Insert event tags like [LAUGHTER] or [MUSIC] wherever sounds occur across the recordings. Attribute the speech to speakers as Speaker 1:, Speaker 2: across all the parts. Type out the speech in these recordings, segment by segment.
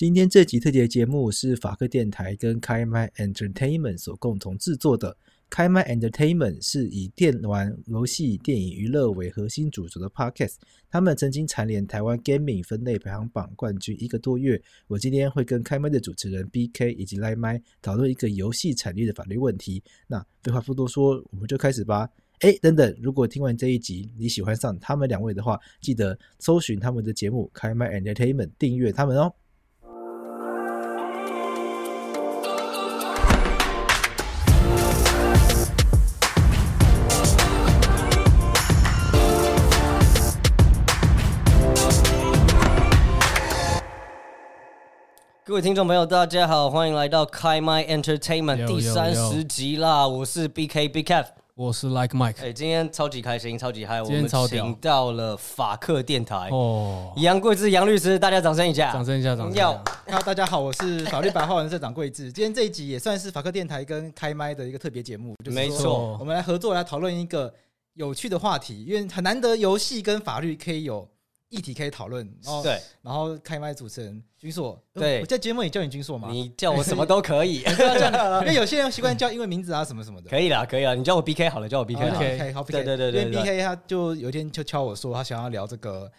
Speaker 1: 今天这集特别节目是法克电台跟开麦 Entertainment 所共同制作的。开麦 Entertainment 是以电玩游戏、电影娱乐为核心主轴的 Podcast。他们曾经蝉联台湾 Gaming 分类排行榜冠军一个多月。我今天会跟开麦的主持人 BK 以及赖麦讨论一个游戏产业的法律问题。那废话不多说，我们就开始吧。哎，等等，如果听完这一集你喜欢上他们两位的话，记得搜寻他们的节目开麦 Entertainment，订阅他们哦。
Speaker 2: 各位听众朋友，大家好，欢迎来到开麦 Entertainment 第三十集啦！我是 BK Kev，
Speaker 3: 我是 Like Mike。
Speaker 2: 哎，今天超级开心，超级嗨！我们请到了法克电台哦，杨贵志杨律师，大家掌声一下，
Speaker 3: 掌声一下，掌声
Speaker 4: ！Hello，，大家好，我是法律白话文社长贵志。[LAUGHS] 今天这一集也算是法克电台跟开麦的一个特别节目，就没错，我们来合作来讨论一个有趣的话题，因为很难得游戏跟法律可以有。议题可以讨论，然后对，然后开麦主持人君硕，对，我在节目里叫你君硕嘛？
Speaker 2: 你叫我什么都可以，[LAUGHS]
Speaker 4: 因为有些人习惯叫英文名字啊什么什么的。
Speaker 2: 可以啦，可以啦，你叫我 BK 好了，叫我 BK 好了。
Speaker 4: OK，好，对对对对，因为 BK 他就有一天就敲我说，他想要聊这个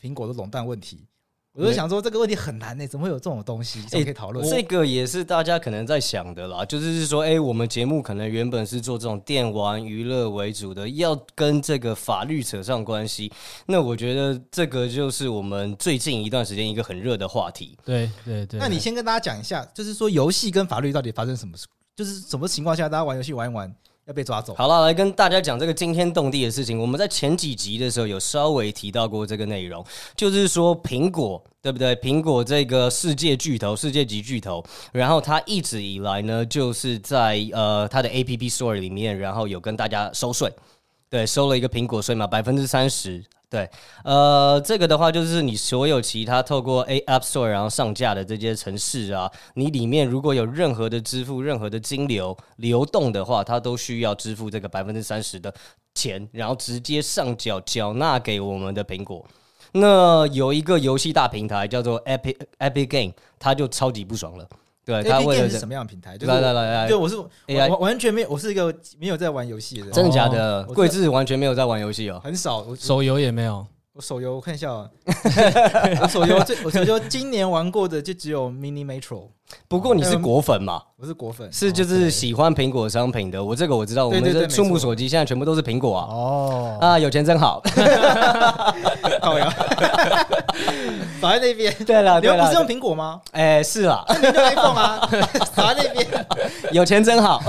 Speaker 4: 苹果的垄断问题。我就想说这个问题很难呢、欸，怎么会有这种东西？可以讨论、
Speaker 2: 欸。这个也是大家可能在想的啦，就是说，哎、欸，我们节目可能原本是做这种电玩娱乐为主的，要跟这个法律扯上关系，那我觉得这个就是我们最近一段时间一个很热的话题。
Speaker 3: 对对对。
Speaker 4: 那你先跟大家讲一下，就是说游戏跟法律到底发生什么事？就是什么情况下大家玩游戏玩一玩？被抓走。
Speaker 2: 好了，来跟大家讲这个惊天动地的事情。我们在前几集的时候有稍微提到过这个内容，就是说苹果，对不对？苹果这个世界巨头、世界级巨头，然后它一直以来呢，就是在呃它的 App Store 里面，然后有跟大家收税，对，收了一个苹果税嘛，百分之三十。对，呃，这个的话就是你所有其他透过 A App Store 然后上架的这些城市啊，你里面如果有任何的支付、任何的金流流动的话，它都需要支付这个百分之三十的钱，然后直接上缴缴纳给我们的苹果。那有一个游戏大平台叫做 Epic Epic Game，它就超级不爽了。对，他问的
Speaker 4: 是什么样的平台？来来来来，对，我是我完全没有，我是一个没有在玩游戏的人。
Speaker 2: 真的假的？贵志完全没有在玩游戏哦，
Speaker 4: 很少，
Speaker 3: 手游也没有。
Speaker 4: 我手游我看一下，[LAUGHS] 我手游最我手游今年玩过的就只有 Mini Metro。
Speaker 2: 不过你是果粉嘛？
Speaker 4: 我是果粉，
Speaker 2: 是就是喜欢苹果商品的。我这个我知道，我们的触目手机现在全部都是苹果啊。哦啊，有钱真好。[LAUGHS]
Speaker 4: 好呀，[LAUGHS] 扫在那边。
Speaker 2: 对了，
Speaker 4: 你们不是用苹果吗？
Speaker 2: 哎，是啊，
Speaker 4: 那你用 iPhone 啊？[LAUGHS] 扫在那边，
Speaker 2: 有钱真好。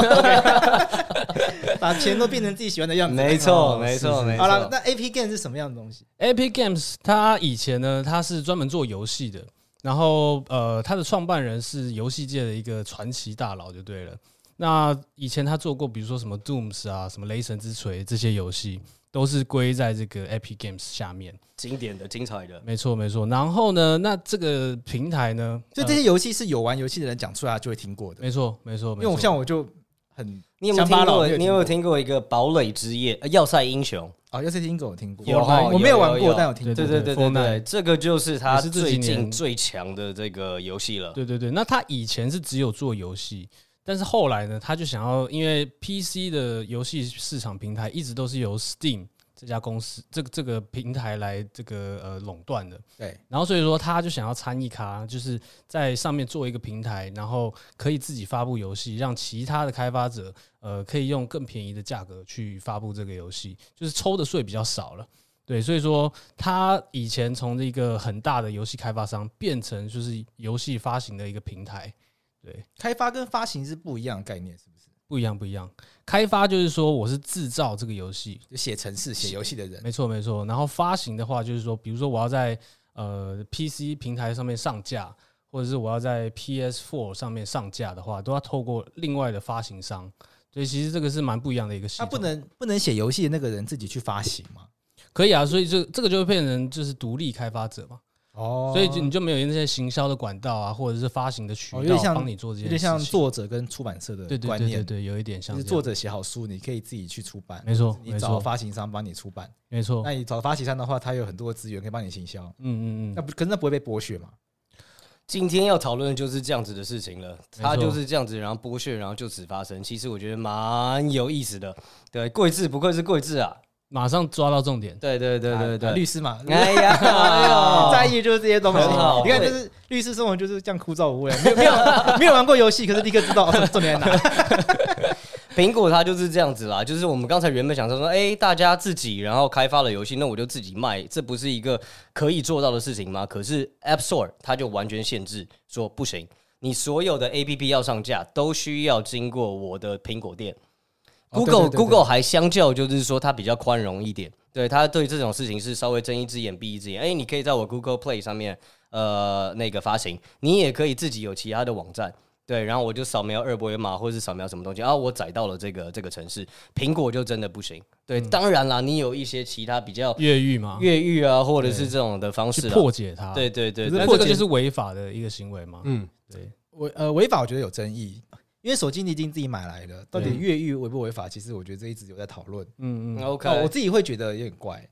Speaker 4: 把钱都变成自己喜欢的样子。
Speaker 2: 没错，没错，没错。
Speaker 4: 好了，那 Epic Games 是什么样的东西
Speaker 3: ？Epic Games 它以前呢，它是专门做游戏的。然后呃，他的创办人是游戏界的一个传奇大佬，就对了。那以前他做过，比如说什么 Dooms 啊，什么雷神之锤这些游戏，都是归在这个 Epic Games 下面。
Speaker 2: 经典的、精彩的，
Speaker 3: 没错，没错。然后呢，那这个平台呢，
Speaker 4: 所以这些游戏是有玩游戏的人讲出来就会听过的。
Speaker 3: 没错，没错。
Speaker 4: 因为我像我就很，
Speaker 2: 你有没有听过？你有没有听过一个堡垒之夜？呃，要塞英雄。
Speaker 4: 啊，要塞英雄我听过，
Speaker 2: 有，
Speaker 4: 我没有玩过，但有听过。
Speaker 2: 对对对对对，这个就是他最近最强的这个游戏了。
Speaker 3: 对对对，那他以前是只有做游戏，但是后来呢，他就想要，因为 PC 的游戏市场平台一直都是由 Steam。这家公司这个这个平台来这个呃垄断的，
Speaker 4: 对，
Speaker 3: 然后所以说他就想要参一咖，就是在上面做一个平台，然后可以自己发布游戏，让其他的开发者呃可以用更便宜的价格去发布这个游戏，就是抽的税比较少了，对，所以说他以前从这个很大的游戏开发商变成就是游戏发行的一个平台，对，
Speaker 4: 开发跟发行是不一样的概念，是不
Speaker 3: 一样，不一样。开发就是说，我是制造这个游戏，
Speaker 4: 就写程式、写游戏的人。
Speaker 3: 没错，没错。然后发行的话，就是说，比如说我要在呃 PC 平台上面上架，或者是我要在 PS4 上面上架的话，都要透过另外的发行商。所以其实这个是蛮不一样的一个系统。
Speaker 4: 他不能不能写游戏的那个人自己去发行吗？
Speaker 3: 可以啊，所以这这个就会变成就是独立开发者嘛。
Speaker 4: 哦，
Speaker 3: 所以就你就没有那些行销的管道啊，或者是发行的渠道帮你做这些，有点
Speaker 4: 像作者跟出版社的观念，对对对
Speaker 3: 对，有一点像。
Speaker 4: 就是作者写好书，你可以自己去出版，
Speaker 3: 没错，
Speaker 4: 你找发行商帮你出版，
Speaker 3: 没错。
Speaker 4: 那你找发行商的话，他有很多资源可以帮你行销，嗯
Speaker 3: 嗯嗯，
Speaker 4: 那不可是那不会被剥削嘛？
Speaker 2: 今天要讨论的就是这样子的事情了，他就是这样子，然后剥削，然后就此发生。其实我觉得蛮有意思的，对，贵智不愧是贵智啊。
Speaker 3: 马上抓到重点，
Speaker 2: 对对对对对，
Speaker 4: 律师嘛，
Speaker 2: 哎呀，[LAUGHS] 哎呦，
Speaker 4: 在意就是这些东西。你看，就是律师生活就是这样枯燥无味，没有 [LAUGHS] 没有没有玩过游戏，可是立刻知道 [LAUGHS] 重点在哪。
Speaker 2: 苹果它就是这样子啦，就是我们刚才原本想说说，哎，大家自己然后开发了游戏，那我就自己卖，这不是一个可以做到的事情吗？可是 App Store 它就完全限制说不行，你所有的 APP 要上架都需要经过我的苹果店。Google Google 还相较就是说它比较宽容一点，对，它对这种事情是稍微睁一只眼闭一只眼。哎，你可以在我 Google Play 上面，呃，那个发行，你也可以自己有其他的网站，对，然后我就扫描二维码或者是扫描什么东西，啊，我载到了这个这个城市，苹果就真的不行。对，当然啦，你有一些其他比较
Speaker 3: 越狱嘛，
Speaker 2: 越狱啊，或者是这种的方式
Speaker 3: 破解它。
Speaker 2: 对对对，
Speaker 3: 那这个就是违法的一个行为嘛。嗯，对，
Speaker 4: 违呃违法我觉得有争议。因为手机你已经自己买来了，到底越狱违不违法？其实我觉得这一直有在讨论。
Speaker 2: 嗯嗯，OK，
Speaker 4: 我自己会觉得有点怪。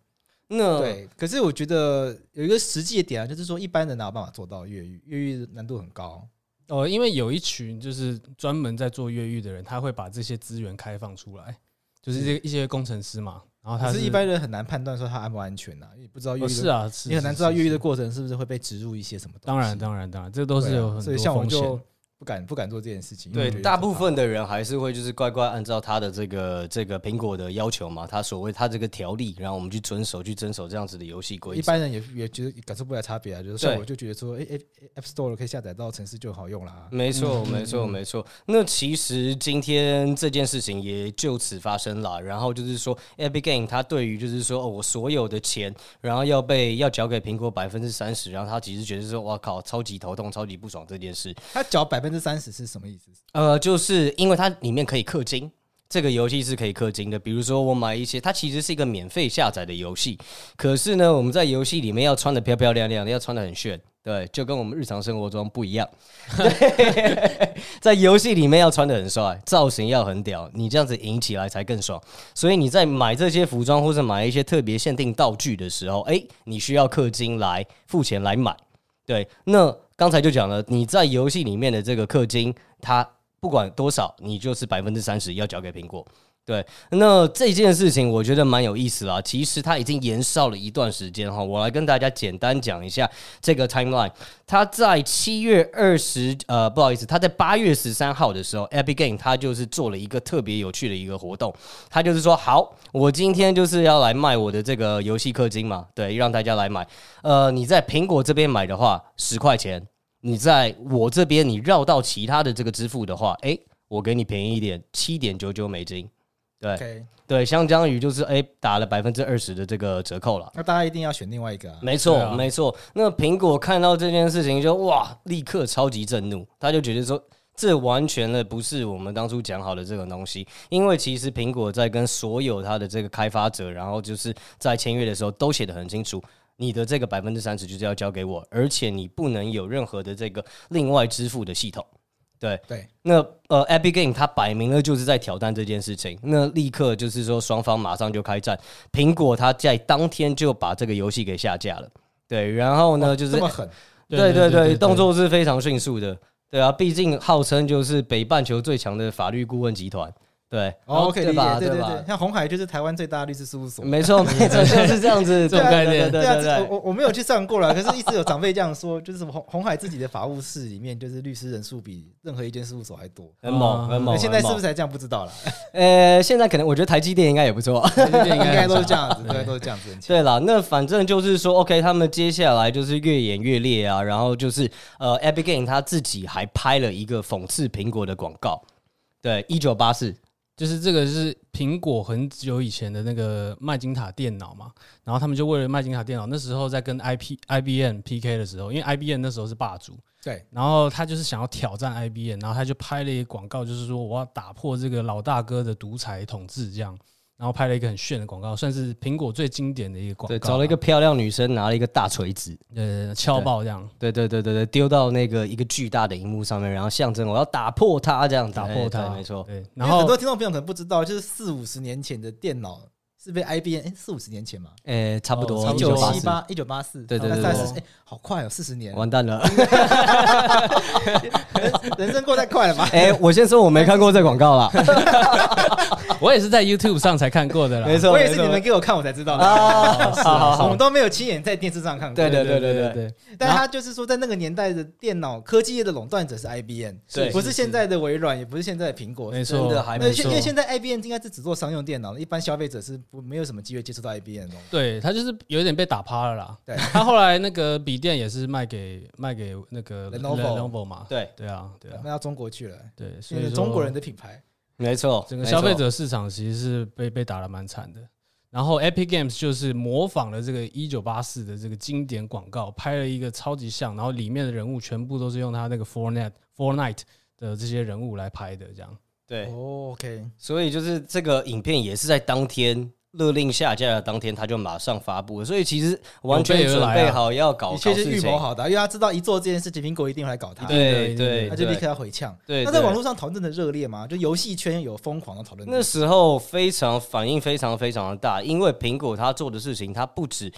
Speaker 4: 那对，可是我觉得有一个实际的点啊，就是说一般人哪有办法做到越狱？越狱难度很高。
Speaker 3: 哦，因为有一群就是专门在做越狱的人，他会把这些资源开放出来，就是这一些工程师嘛。然后他是
Speaker 4: 一般人很难判断说他安不安全呐，也不知道越狱。
Speaker 3: 是啊，
Speaker 4: 你很难知道越狱的过程是不是会被植入一些什么东西。
Speaker 3: 当然，当然，当然，这都是有很多风险。
Speaker 4: 不敢不敢做这件事情。
Speaker 2: 对，大部分的人还是会就是乖乖按照他的这个这个苹果的要求嘛，他所谓他这个条例，然后我们去遵守去遵守这样子的游戏规则。
Speaker 4: 一般人也也觉得感受不来差别啊，就是像我就觉得说，哎哎，App Store 可以下载到城市就好用了。
Speaker 2: 没错，没错，没错。那其实今天这件事情也就此发生了，然后就是说，Epic Game 他对于就是说，哦，我所有的钱，然后要被要缴给苹果百分之三十，然后他其实觉得说，哇靠，超级头痛，超级不爽这件事。
Speaker 4: 他缴百分。百分之三十是什么意思？
Speaker 2: 呃，就是因为它里面可以氪金，这个游戏是可以氪金的。比如说我买一些，它其实是一个免费下载的游戏，可是呢，我们在游戏里面要穿的漂漂亮亮的，要穿的很炫，对，就跟我们日常生活中不一样。对，[LAUGHS] 在游戏里面要穿的很帅，造型要很屌，你这样子赢起来才更爽。所以你在买这些服装或者买一些特别限定道具的时候，哎，你需要氪金来付钱来买。对，那。刚才就讲了，你在游戏里面的这个氪金，它不管多少，你就是百分之三十要交给苹果。对，那这件事情我觉得蛮有意思啦。其实它已经延烧了一段时间哈，我来跟大家简单讲一下这个 timeline。它在七月二十，呃，不好意思，它在八月十三号的时候，Epic Game 它就是做了一个特别有趣的一个活动。它就是说，好，我今天就是要来卖我的这个游戏氪金嘛，对，让大家来买。呃，你在苹果这边买的话，十块钱；你在我这边，你绕到其他的这个支付的话，诶，我给你便宜一点，七点九九美金。
Speaker 4: 对.
Speaker 2: 对，相当于就是哎，打了百分之二十的这个折扣了。
Speaker 4: 那大家一定要选另外一个啊？
Speaker 2: 没错，啊、没错。那苹果看到这件事情就哇，立刻超级震怒，他就觉得说，这完全的不是我们当初讲好的这个东西。因为其实苹果在跟所有它的这个开发者，然后就是在签约的时候都写得很清楚，你的这个百分之三十就是要交给我，而且你不能有任何的这个另外支付的系统。对。对，那呃，Epic Game 它摆明了就是在挑战这件事情，那立刻就是说双方马上就开战，苹果它在当天就把这个游戏给下架了，对，然后呢就是
Speaker 4: 这么狠，
Speaker 2: 对对对，动作是非常迅速的，对啊，毕竟号称就是北半球最强的法律顾问集团。对
Speaker 4: ，OK，对吧？对对对，像红海就是台湾最大的律师事务所，
Speaker 2: 没错 [LAUGHS] 没错，就是这样子这种概念。
Speaker 4: 对啊，我我我没有去上过了，可是一直有长辈这样说，[LAUGHS] 就是什么红红海自己的法务室里面，就是律师人数比任何一间事务所还多，
Speaker 2: 很猛很猛。
Speaker 4: 现在是不是还这样？不知道了。[LAUGHS]
Speaker 2: 呃，现在可能我觉得台积电应该也不错，
Speaker 4: 台积电应该都是这样子，对，都是这样子。
Speaker 2: 对了，那反正就是说，OK，他们接下来就是越演越烈啊，然后就是呃 Game 他自己还拍了一个讽刺苹果的广告，对，一九八四。
Speaker 3: 就是这个是苹果很久以前的那个麦金塔电脑嘛，然后他们就为了麦金塔电脑，那时候在跟 I P I B M P K 的时候，因为 I B M 那时候是霸主，
Speaker 4: 对，
Speaker 3: 然后他就是想要挑战 I B M，然后他就拍了一个广告，就是说我要打破这个老大哥的独裁统治，这样。然后拍了一个很炫的广告，算是苹果最经典的一个广告。
Speaker 2: 对，找了一个漂亮女生，拿了一个大锤子，
Speaker 3: 呃，敲爆这样。
Speaker 2: 对对对对对，丢到那个一个巨大的荧幕上面，然后象征我要打破它，这样
Speaker 3: 打破它，
Speaker 2: 没错。
Speaker 3: 对，
Speaker 4: 然后很多听众朋友可能不知道，就是四五十年前的电脑。是被 IBM 哎，四五十年前嘛，
Speaker 2: 哎，差不多
Speaker 4: 一九七八一九八四，
Speaker 2: 对对对，
Speaker 4: 哎，好快哦，四十年，
Speaker 2: 完蛋了，[LAUGHS]
Speaker 4: 人生过太快了吧？[LAUGHS]
Speaker 2: 哎，我先说我没看过这广告啦，[LAUGHS]
Speaker 3: 我也是在 YouTube 上才看过的啦，
Speaker 2: 没错，
Speaker 4: 我也是你们给我看我才知道的。
Speaker 2: 啊，好好好，
Speaker 4: 我们都没有亲眼在电视上看过，
Speaker 2: 对对对对对对，
Speaker 4: 但他就是说，在那个年代的电脑科技业的垄断者是 IBM，
Speaker 2: 对，
Speaker 4: 不是现在的微软，也不是现在的苹果，
Speaker 2: 没错，没错，
Speaker 4: 因为现在 IBM 应该是只做商用电脑，一般消费者是不没有什么机会。接触到 IBM
Speaker 3: 对，他就是有点被打趴了啦。对，[LAUGHS] 他后来那个笔电也是卖给卖给那个 Lenovo 嘛。
Speaker 2: 对
Speaker 3: 对啊，对啊，
Speaker 4: 卖到中国去了。
Speaker 3: 对，
Speaker 4: 所以中国人的品牌，
Speaker 2: 没错，
Speaker 3: 整个消费者市场其实是被被打得蛮惨的。然后 Epic Games 就是模仿了这个一九八四的这个经典广告，拍了一个超级像，然后里面的人物全部都是用他那个 Fortnite Fortnite 的这些人物来拍的，这样。
Speaker 2: 对
Speaker 4: ，OK。
Speaker 2: 所以就是这个影片也是在当天。勒令下架的当天，他就马上发布了，所以其实完全准备好要搞，
Speaker 4: 一切是预谋好的，因为他知道一做这件事情，苹果一定会来搞他，
Speaker 2: 对对，
Speaker 4: 他就立刻要回呛。
Speaker 2: 对，
Speaker 4: 那在网络上讨论的热烈吗？就游戏圈有疯狂的讨论。
Speaker 2: 那时候非常反应非常非常的大，因为苹果他做的事情，他不止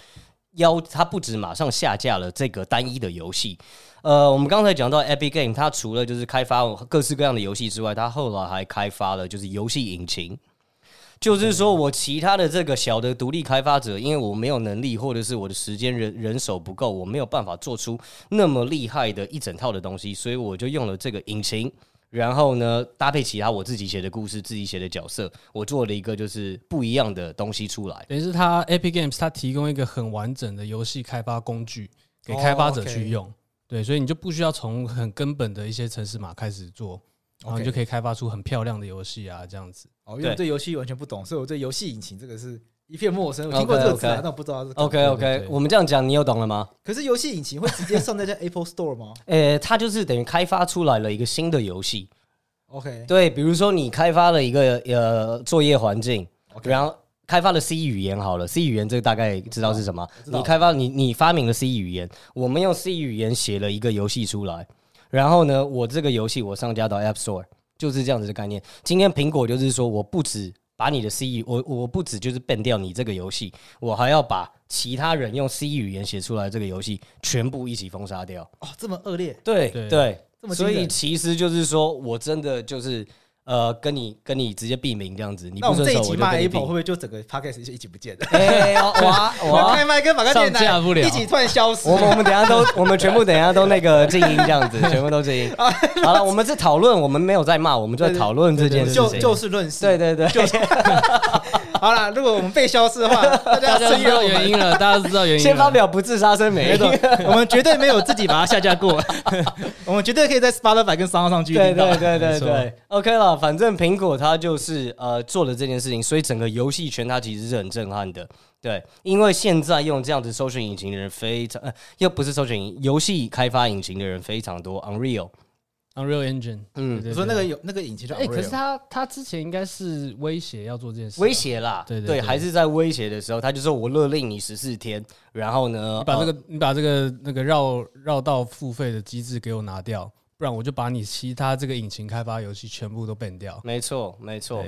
Speaker 2: 要，他不止马上下架了这个单一的游戏。呃，我们刚才讲到 Epic Game，它除了就是开发各式各样的游戏之外，它后来还开发了就是游戏引擎。就是说，我其他的这个小的独立开发者，因为我没有能力，或者是我的时间人人手不够，我没有办法做出那么厉害的一整套的东西，所以我就用了这个引擎，然后呢，搭配其他我自己写的故事、自己写的角色，我做了一个就是不一样的东西出来。
Speaker 3: 等于是它 Epic Games 它提供一个很完整的游戏开发工具给开发者去用，对，所以你就不需要从很根本的一些程式码开始做。然后你就可以开发出很漂亮的游戏啊，这样子。
Speaker 4: 哦，因为我对游戏完全不懂，所以我对游戏引擎这个是一片陌生。我听过这个词，但我不知道是。
Speaker 2: OK OK，我们这样讲，你有懂了吗？
Speaker 4: 可是游戏引擎会直接上在这 Apple Store 吗？[LAUGHS]
Speaker 2: 呃，它就是等于开发出来了一个新的游戏。
Speaker 4: OK，
Speaker 2: 对，比如说你开发了一个呃作业环境，然后开发了 C 语言好了，C 语言这个大概知道是什么？你开发你你发明了 C 语言，我们用 C 语言写了一个游戏出来。然后呢，我这个游戏我上架到 App Store，就是这样子的概念。今天苹果就是说，我不止把你的 C 语，我我不止就是 ban 掉你这个游戏，我还要把其他人用 C 语言写出来这个游戏全部一起封杀掉。
Speaker 4: 哦，这么恶劣？
Speaker 2: 对对，对，所以其实就是说我真的就是。呃，跟你跟你直接闭名这样子，你不遵守我就跟你闭名。那我们这一集骂 Apple 会
Speaker 4: 不会就整个 Podcast 就一起不见了？[LAUGHS]
Speaker 2: 哎，哇哇！[LAUGHS]
Speaker 4: 开麦跟马克电台一起突然消失。
Speaker 2: 我们我们等下都，我们全部等下都那个静音这样子，全部都静音。[LAUGHS] 好了，我们是讨论，我们没有在骂，我们就在讨论这件事情，
Speaker 4: 就就事论事。
Speaker 2: 对对对。
Speaker 4: 好了，如果我们被消失的话，[LAUGHS] 大家
Speaker 3: 知道原因了，大家都知道原因。
Speaker 2: 先发表不自杀声明，
Speaker 4: 我们绝对没有自己把它下架过，[LAUGHS] 我们绝对可以在 Spotify 跟 SoundOn 上继续听到。
Speaker 2: 对对对对对，OK 了，反正苹果。它就是呃做了这件事情，所以整个游戏圈它其实是很震撼的，对，因为现在用这样子搜寻引擎的人非常，呃，又不是搜寻引游戏开发引擎的人非常多，Unreal，Unreal
Speaker 3: Engine，嗯，
Speaker 4: 你说那个有那个引擎叫，哎，
Speaker 3: 可是他他之前应该是威胁要做这件事，
Speaker 2: 威胁啦，对对，还是在威胁的时候，他就说我勒令你十四天，然后呢，
Speaker 3: 你把这个你把这个那个绕绕道付费的机制给我拿掉。不然我就把你其他这个引擎开发游戏全部都 ban 掉。
Speaker 2: 没错，没错。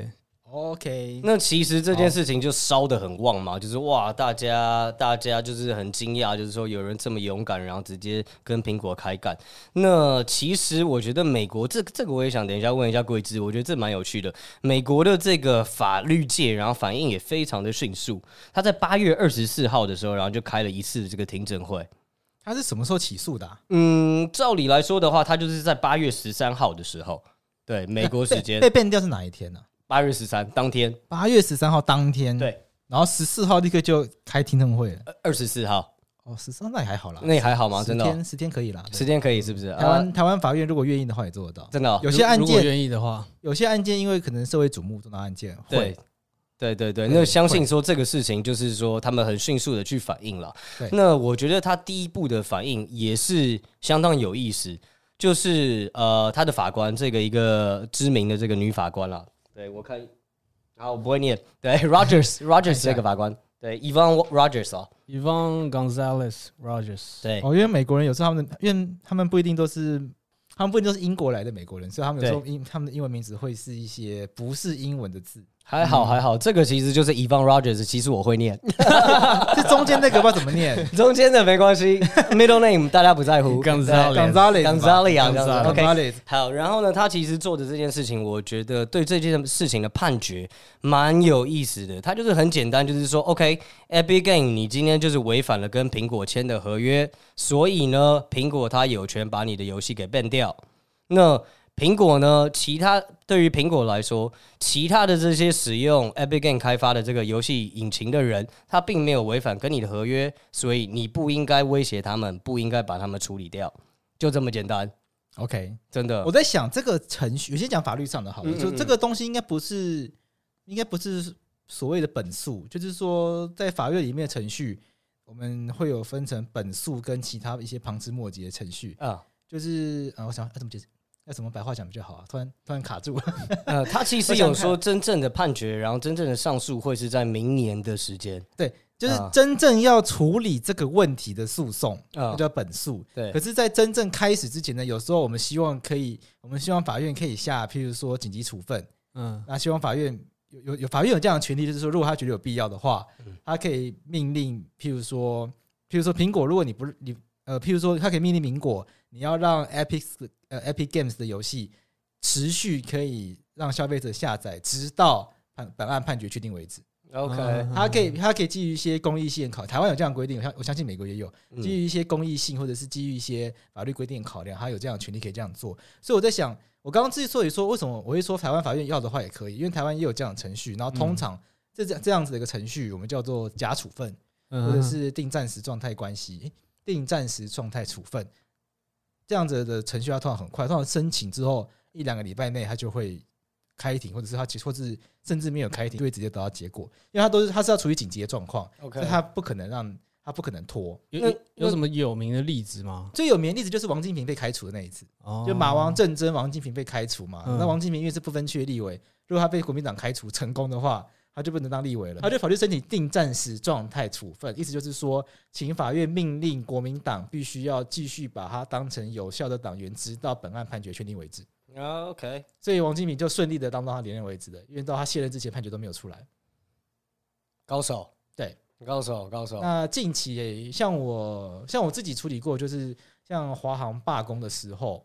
Speaker 4: OK，
Speaker 2: 那其实这件事情就烧得很旺嘛，就是哇，大家大家就是很惊讶，就是说有人这么勇敢，然后直接跟苹果开干。那其实我觉得美国这这个我也想等一下问一下桂枝，我觉得这蛮有趣的。美国的这个法律界，然后反应也非常的迅速。他在八月二十四号的时候，然后就开了一次这个听证会。
Speaker 4: 他是什么时候起诉的啊？
Speaker 2: 嗯，照理来说的话，他就是在八月十三号的时候，对，美国时间
Speaker 4: 被 ban 掉是哪一天呢？
Speaker 2: 八月十三当天，
Speaker 4: 八月十三号当天，
Speaker 2: 对，
Speaker 4: 然后十四号立刻就开听证会了。
Speaker 2: 二十四号
Speaker 4: 哦，十三那也还好啦，
Speaker 2: 那也还好吗？真的，
Speaker 4: 十天十天可以啦，
Speaker 2: 十天可以是不是？
Speaker 4: 台湾台湾法院如果愿意的话，也做得到。
Speaker 2: 真的，
Speaker 4: 有些案件
Speaker 3: 愿意的话，
Speaker 4: 有些案件因为可能社会瞩目重大案件，会，
Speaker 2: 对对对，那相信说这个事情就是说他们很迅速的去反应了。那我觉得他第一步的反应也是相当有意思，就是呃，他的法官这个一个知名的这个女法官了。对我看，啊，我不会念，对，[LAUGHS] Rogers Rogers 这个法官。对，Yvonne Rogers 哦
Speaker 3: ，Yvonne Gonzalez Rogers。
Speaker 2: 对，
Speaker 4: 哦，因为美国人有时候他们，因为他们不一定都是，他们不一定都是英国来的美国人，所以他们有时候英他们的英文名字会是一些不是英文的字。
Speaker 2: 还好还好，这个其实就是 Yvonne Rogers，其实我会念，[LAUGHS]
Speaker 4: 这中间那个不知道怎么念，[LAUGHS]
Speaker 2: 中间的没关系，[LAUGHS] Middle name 大家不在乎。Gonzalez，Gonzalez，Gonzalez，OK，好，然后呢，他其实做的这件事情，我觉得对这件事情的判决蛮有意思的，他就是很简单，就是说，OK，Epic Game，你今天就是违反了跟苹果签的合约，所以呢，苹果它有权把你的游戏给 ban 掉，那。苹果呢？其他对于苹果来说，其他的这些使用 Epic Game 开发的这个游戏引擎的人，他并没有违反跟你的合约，所以你不应该威胁他们，不应该把他们处理掉，就这么简单。
Speaker 4: OK，
Speaker 2: 真的。
Speaker 4: 我在想这个程序，有些讲法律上的好，就这个东西应该不是，应该不是所谓的本诉，就是说在法院里面的程序，我们会有分成本诉跟其他一些旁枝末节的程序啊，就是啊，我想啊怎么解释？要怎么白话讲比较好啊？突然突然卡住了。[LAUGHS]
Speaker 2: 呃，他其实有说真正的判决，然后真正的上诉会是在明年的时间。
Speaker 4: 对，就是真正要处理这个问题的诉讼，那叫本诉。
Speaker 2: 对。
Speaker 4: 可是，在真正开始之前呢，有时候我们希望可以，我们希望法院可以下，譬如说紧急处分。嗯。那希望法院有有有法院有这样的权利，就是说，如果他觉得有必要的话，他可以命令，譬如说，譬如说苹果，如果你不是你呃，譬如说，他可以命令苹果，你要让 Epic。呃，Epic Games 的游戏持续可以让消费者下载，直到判本案判决确定为止。
Speaker 2: OK，
Speaker 4: 它可以它可以基于一些公益性考，台湾有这样规定，我相我相信美国也有基于一些公益性或者是基于一些法律规定考量，它有这样的权利可以这样做。所以我在想，我刚刚之所以说为什么我会说台湾法院要的话也可以，因为台湾也有这样的程序。然后通常这这这样子的一个程序，我们叫做假处分，或者是定暂时状态关系，定暂时状态处分。这样子的程序要通常很快，通常申请之后一两个礼拜内，他就会开庭，或者是他或是甚至没有开庭，就会直接得到结果，因为他都是他是要处于紧急的状况，OK，他不可能让他不可能拖。
Speaker 3: 有有什么有名的例子吗？
Speaker 4: 最有名的例子就是王金平被开除的那一次，就马王政争，王金平被开除嘛。那王金平因为是不分区立委，如果他被国民党开除成功的话。他就不能当立委了，他就法律申请定暂时状态处分，意思就是说，请法院命令国民党必须要继续把他当成有效的党员，直到本案判决确定为止。
Speaker 2: OK，
Speaker 4: 所以王金平就顺利的当到他连任为止的，因为到他卸任之前判决都没有出来。
Speaker 2: 高手，
Speaker 4: 对，
Speaker 2: 高手，高手。
Speaker 4: 那近期像我，像我自己处理过，就是像华航罢工的时候，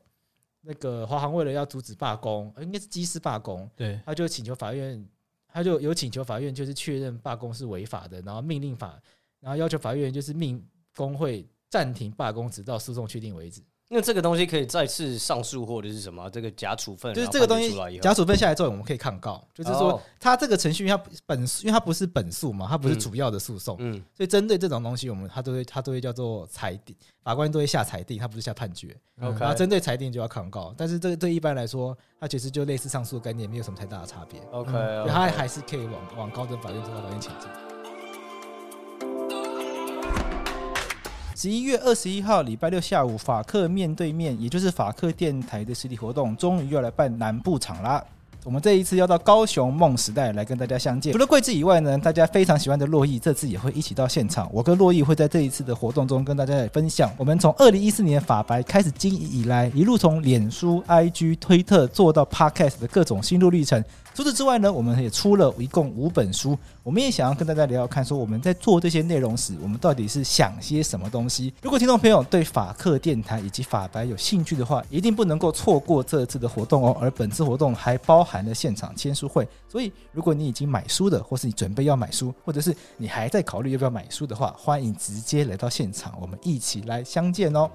Speaker 4: 那个华航为了要阻止罢工，应该是机师罢工，
Speaker 3: 对，
Speaker 4: 他就请求法院。他就有请求法院，就是确认罢工是违法的，然后命令法，然后要求法院就是命工会暂停罢工，直到诉讼确定为止。
Speaker 2: 那这个东西可以再次上诉或者是什么？这个假处分，
Speaker 4: 就是这个东西假处分下来之后，我们可以抗告。就是说，它这个程序，它本因为它不是本诉嘛，它不是主要的诉讼，嗯，所以针对这种东西，我们它都会它都会叫做裁定，法官都会下裁定，它不是下判决。OK，然后针对裁定就要抗告，但是这个对一般来说，它其实就类似上诉的概念，没有什么太大的差别。
Speaker 2: OK，
Speaker 4: 它还是可以往往高等法院、最高法院前进。十一月二十一号礼拜六下午，法克面对面，也就是法克电台的实体活动，终于要来办南部场啦。我们这一次要到高雄梦时代来跟大家相见。除了贵智以外呢，大家非常喜欢的珞亦这次也会一起到现场。我跟珞亦会在这一次的活动中跟大家来分享，我们从二零一四年法白开始经营以来，一路从脸书、IG、推特做到 Podcast 的各种心路历程。除此之外呢，我们也出了一共五本书。我们也想要跟大家聊聊看，说我们在做这些内容时，我们到底是想些什么东西。如果听众朋友对法客电台以及法白有兴趣的话，一定不能够错过这次的活动哦。而本次活动还包含了现场签书会，所以如果你已经买书的，或是你准备要买书，或者是你还在考虑要不要买书的话，欢迎直接来到现场，我们一起来相见哦。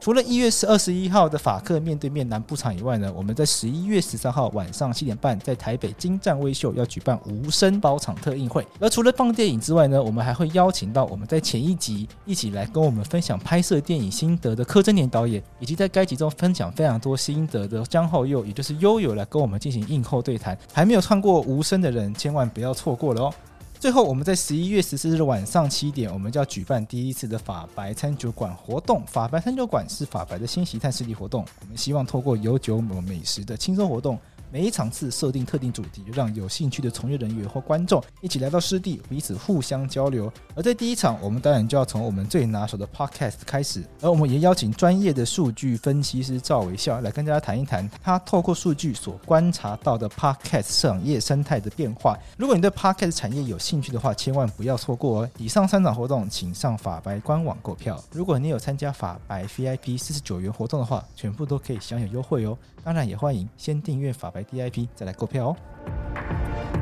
Speaker 4: 除了一月十二十一号的法克面对面南部场以外呢，我们在十一月十三号晚上七点半在台北京站威秀要举办无声包场特映会。而除了放电影之外呢，我们还会邀请到我们在前一集一起来跟我们分享拍摄电影心得的柯贞年导演，以及在该集中分享非常多心得的江浩佑，也就是悠悠来跟我们进行映后对谈。还没有看过无声的人，千万不要错过了哦。最后，我们在十一月十四日晚上七点，我们就要举办第一次的法白餐酒馆活动。法白餐酒馆是法白的新形态实体活动，我们希望透过有酒有美食的轻松活动。每一场次设定特定主题，让有兴趣的从业人员或观众一起来到湿地，彼此互相交流。而在第一场，我们当然就要从我们最拿手的 Podcast 开始，而我们也邀请专业的数据分析师赵维孝来跟大家谈一谈他透过数据所观察到的 Podcast 产业生态的变化。如果你对 Podcast 产业有兴趣的话，千万不要错过哦！以上三场活动，请上法白官网购票。如果你有参加法白 VIP 四十九元活动的话，全部都可以享有优惠哦。当然，也欢迎先订阅法白。DIP 再来购票哦。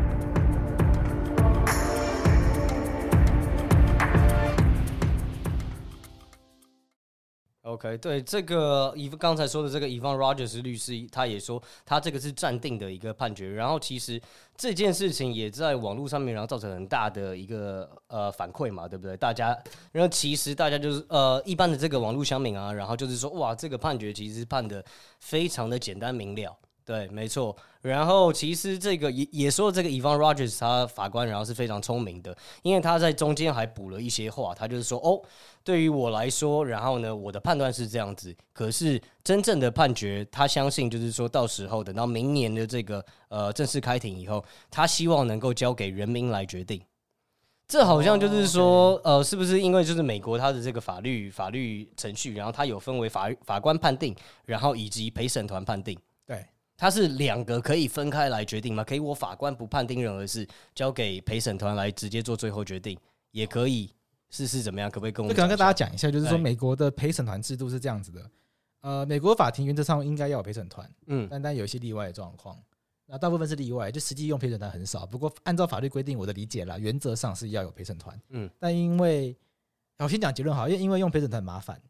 Speaker 2: OK，对这个以刚才说的这个 Evan Rogers 律师，他也说他这个是暂定的一个判决。然后其实这件事情也在网络上面，然后造成很大的一个呃反馈嘛，对不对？大家，然后其实大家就是呃一般的这个网络乡民啊，然后就是说哇，这个判决其实判的非常的简单明了。对，没错。然后其实这个也也说这个 Evan Rogers 他法官，然后是非常聪明的，因为他在中间还补了一些话，他就是说哦，对于我来说，然后呢，我的判断是这样子。可是真正的判决，他相信就是说到时候等到明年的这个呃正式开庭以后，他希望能够交给人民来决定。这好像就是说，oh. 呃，是不是因为就是美国它的这个法律法律程序，然后它有分为法法官判定，然后以及陪审团判定。它是两个可以分开来决定吗？可以，我法官不判定任何事，交给陪审团来直接做最后决定，也可以。是是怎么样？可不可以跟我们？
Speaker 4: 可能跟大家讲一下，就是说美国的陪审团制度是这样子的。呃，美国法庭原则上应该要有陪审团，嗯，但但有一些例外的状况。那大部分是例外，就实际用陪审团很少。不过按照法律规定，我的理解啦，原则上是要有陪审团，嗯。但因为我先讲结论好，因为因为用陪审团麻烦，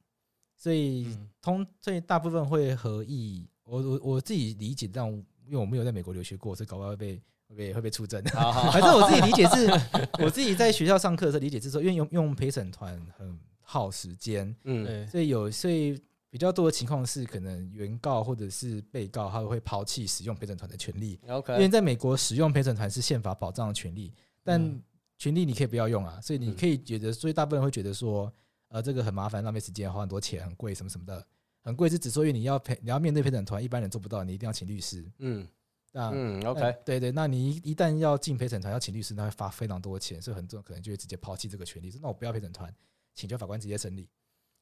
Speaker 4: 所以通所以大部分会合议。我我我自己理解，但因为我没有在美国留学过，所以搞不好会被会被会被出征。[LAUGHS] 反正我自己理解是，我自己在学校上课的时候理解是说，因为用用陪审团很耗时间，嗯，所以有所以比较多的情况是，可能原告或者是被告他会抛弃使用陪审团的权利。OK，因为在美国使用陪审团是宪法保障的权利，但权利你可以不要用啊，所以你可以觉得，所以大部分人会觉得说，呃，这个很麻烦，浪费时间，花很多钱，很贵，什么什么的。很贵是只说，因为你要陪，你要面对陪审团，一般人做不到，你一定要请律师。嗯，那嗯，OK，对，对对，那你一旦要进陪审团，要请律师，那会花非常多的钱，所以很多人可能就会直接抛弃这个权利，说那我不要陪审团，请求法官直接审理。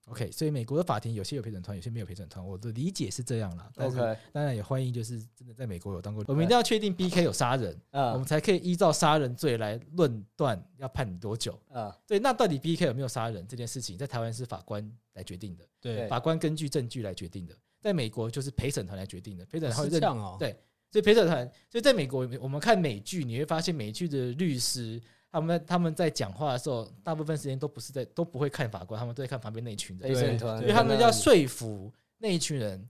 Speaker 4: OK，所以美国的法庭有些有陪审团，有些没有陪审团。我的理解是这样啦。OK，当然也欢迎，就是真的在美国有当过。我们一定要确定 BK 有杀人，啊，我们才可以依照杀人罪来论断要判你多久。啊，对，那到底 BK 有没有杀人这件事情，在台湾是法官来决定的。对，法官根据证据来决定的。在美国就是陪审团来决定的。陪审团会认哦。对，所以陪审团，所以在美国我们看美剧，你会发现美剧的律师。他们他们在讲话的时候，大部分时间都不是在都不会看法官，他们都在看旁边那一群人，因为他们要说服那一群人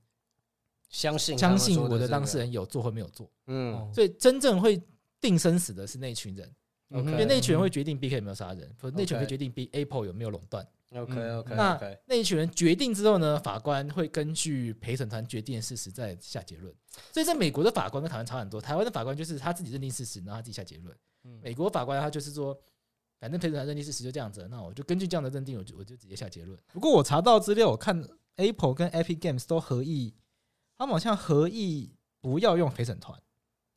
Speaker 4: 相信相信我的当事人有做或没有做。嗯，所以真正会定生死的是那一群人，因为那一群人会决定 BK 有没有杀人，或那群人会决定 B Apple 有没有垄断。OK OK，那那一群人决定之后呢，法官会根据陪审团决定的事实再下结论。所以在美国的法官跟台湾差很多，台湾的法官就是他自己认定事实，然后他自己下结论。美国法官他就是说，反正陪审团认定事实就这样子，那我就根据这样的认定，我就我就直接下结论。不过我查到资料，我看 Apple 跟 Epic Games 都合意，他们好像合意不要用陪审团。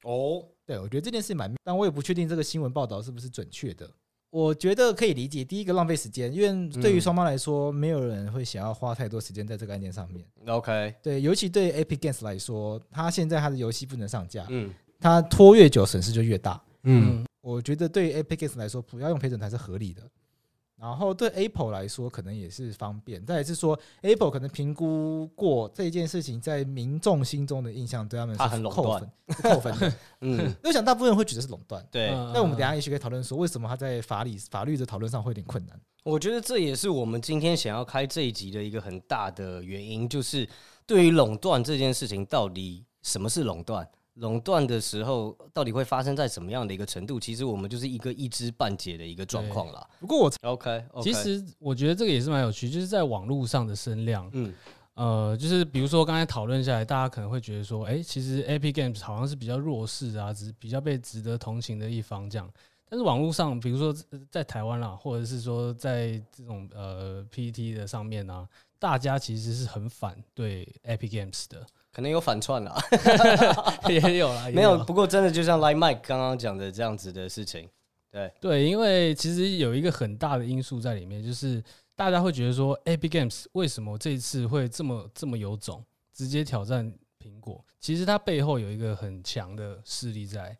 Speaker 4: 哦，对，我觉得这件事蛮，但我也不确定这个新闻报道是不是准确的。我觉得可以理解，第一个浪费时间，因为对于双方来说，没有人会想要花太多时间在这个案件上面。OK，对，尤其对 Epic Games 来说，他现在他的游戏不能上架，嗯，他拖越久损失就越大，嗯。我觉得对于 Epic Games 来说，不要用陪审团是合理的。然后对 Apple 来说，可能也是方便。再来是说，Apple 可能评估过这件事情在民众心中的印象，对他们是扣分，扣分的。[LAUGHS] 嗯，因为想大部分人会觉得是垄断。
Speaker 2: 对，
Speaker 4: 那我们等下也许可以讨论说，为什么他在法理法律的讨论上会有点困难？
Speaker 2: 我觉得这也是我们今天想要开这一集的一个很大的原因，就是对于垄断这件事情，到底什么是垄断？垄断的时候，到底会发生在什么样的一个程度？其实我们就是一个一知半解的一个状况啦。
Speaker 4: 不过我
Speaker 2: OK，, okay
Speaker 3: 其实我觉得这个也是蛮有趣，就是在网络上的声量，嗯，呃，就是比如说刚才讨论下来，大家可能会觉得说，哎、欸，其实 Epic Games 好像是比较弱势啊，只比较被值得同情的一方这样。但是网络上，比如说在台湾啦，或者是说在这种呃 PTT 的上面啊，大家其实是很反对 Epic Games 的。
Speaker 2: 可能有反串了，[LAUGHS]
Speaker 3: 也有啦，[LAUGHS]
Speaker 2: 没有。不过真的就像 Like Mike 刚刚讲的这样子的事情，对
Speaker 3: 对，因为其实有一个很大的因素在里面，就是大家会觉得说，Epic Games 为什么这一次会这么这么有种，直接挑战苹果？其实它背后有一个很强的势力在，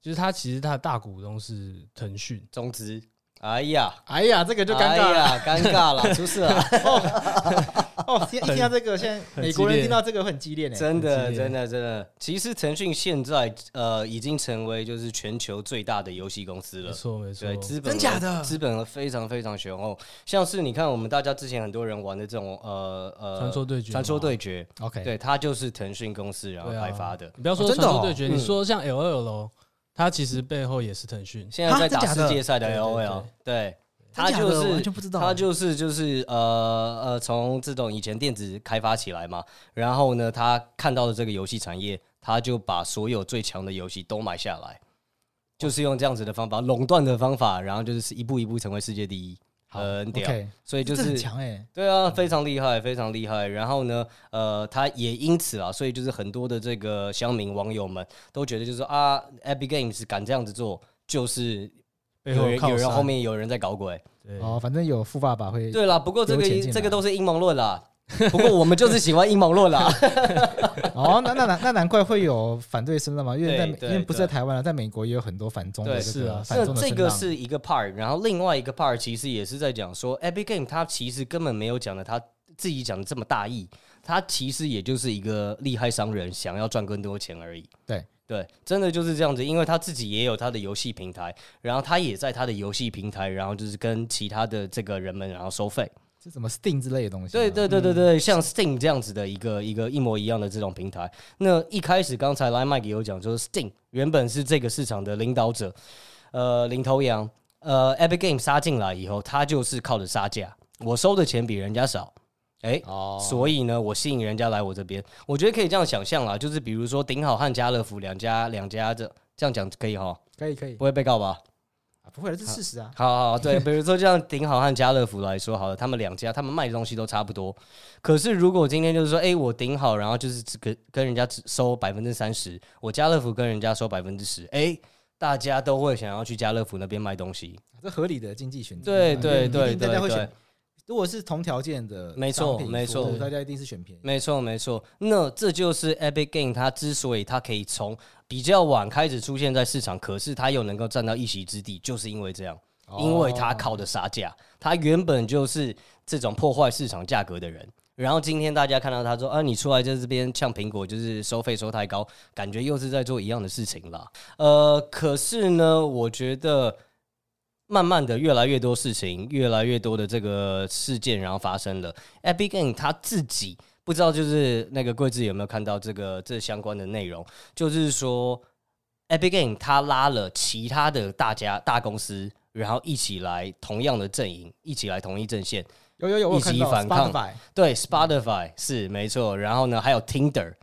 Speaker 3: 就是它其实它的大股东是腾讯
Speaker 2: 中资。哎呀，
Speaker 4: 哎呀，这个就尴尬了，
Speaker 2: 尴尬了，出事了。[LAUGHS]
Speaker 4: 哦，一听到这个，现在美国人听到这个很激烈呢。
Speaker 2: 真的，真的，真的。其实腾讯现在呃已经成为就是全球最大的游戏公司了。
Speaker 3: 没错，没错。
Speaker 2: 对，资本
Speaker 4: 真假的
Speaker 2: 资本非常非常雄厚。像是你看，我们大家之前很多人玩的这种呃呃
Speaker 3: 传说对决，
Speaker 2: 传说对决。
Speaker 4: OK，
Speaker 2: 对，它就是腾讯公司然后开发的。
Speaker 3: 你不要说传说对决，你说像 LOL。它其实背后也是腾讯，
Speaker 2: 现在在打世界赛的 LOL，对，它就是他就是就是呃呃，从这种以前电子开发起来嘛，然后呢，他看到了这个游戏产业，他就把所有最强的游戏都买下来，就是用这样子的方法垄断的方法，然后就是一步一步成为世界第一。很屌，okay, 所以就是
Speaker 4: 很强哎，
Speaker 2: 对啊，非常厉害，非常厉害。然后呢，呃，他也因此啊，所以就是很多的这个乡民网友们都觉得，就是说啊，Epic Games 敢这样子做，就是有人有人后面有人在搞鬼。
Speaker 4: 对哦，反正有富爸爸会。
Speaker 2: 对啦，不过这个这个都是阴谋论啦。[LAUGHS] 不过我们就是喜欢阴谋论啦。[LAUGHS]
Speaker 4: 哦，那那难那难怪会有反对声了嘛？因为在因为不是在台湾啊，在美国也有很多反中的。是啊，
Speaker 2: 那这个是一个 part，然后另外一个 part 其实也是在讲说，Epic Game 它其实根本没有讲的他自己讲的这么大意，他其实也就是一个厉害商人想要赚更多钱而已。
Speaker 4: 对
Speaker 2: 对，真的就是这样子，因为他自己也有他的游戏平台，然后他也在他的游戏平台，然后就是跟其他的这个人们然后收费。
Speaker 4: 是什么 Steam 之类的东西？
Speaker 2: 对对对对对，像 Steam 这样子的一个一个一模一样的这种平台。那一开始刚才 Line Mike 有讲，就是 Steam 原本是这个市场的领导者，呃，领头羊。呃，Epic Games 杀进来以后，他就是靠着杀价，我收的钱比人家少，哎、欸，哦，所以呢，我吸引人家来我这边。我觉得可以这样想象啦，就是比如说顶好和家乐福两家两家这这样讲可以哈？
Speaker 4: 可以可以，
Speaker 2: 不会被告吧？
Speaker 4: 啊不会，这是事实啊。
Speaker 2: 好好好，对，比如说像顶好和家乐福来说，好了，他们两家他们卖的东西都差不多。可是如果今天就是说，哎，我顶好，然后就是只跟跟人家只收百分之三十，我家乐福跟人家收百分之十，哎，大家都会想要去家乐福那边卖东西，
Speaker 4: 这合理的经济选择。
Speaker 2: 对对对对对。
Speaker 4: 如果是同条件的，
Speaker 2: 没错没错，
Speaker 4: 大家一定是选便宜。
Speaker 2: 没错没错，那这就是 Epic Game 它之所以它可以从比较晚开始出现在市场，可是它又能够占到一席之地，就是因为这样，因为它靠的杀价，它原本就是这种破坏市场价格的人。然后今天大家看到他说啊，你出来在这边呛苹果，就是收费收太高，感觉又是在做一样的事情了。呃，可是呢，我觉得。慢慢的，越来越多事情，越来越多的这个事件，然后发生了。Epic Games 他自己不知道，就是那个贵子有没有看到这个这相关的内容？就是说，Epic Games 他拉了其他的大家大公司，然后一起来同样的阵营，一起来同一阵线，
Speaker 4: 有有有，
Speaker 2: 一起反抗。对，Spotify 是没错。然后呢，还有 Tinder。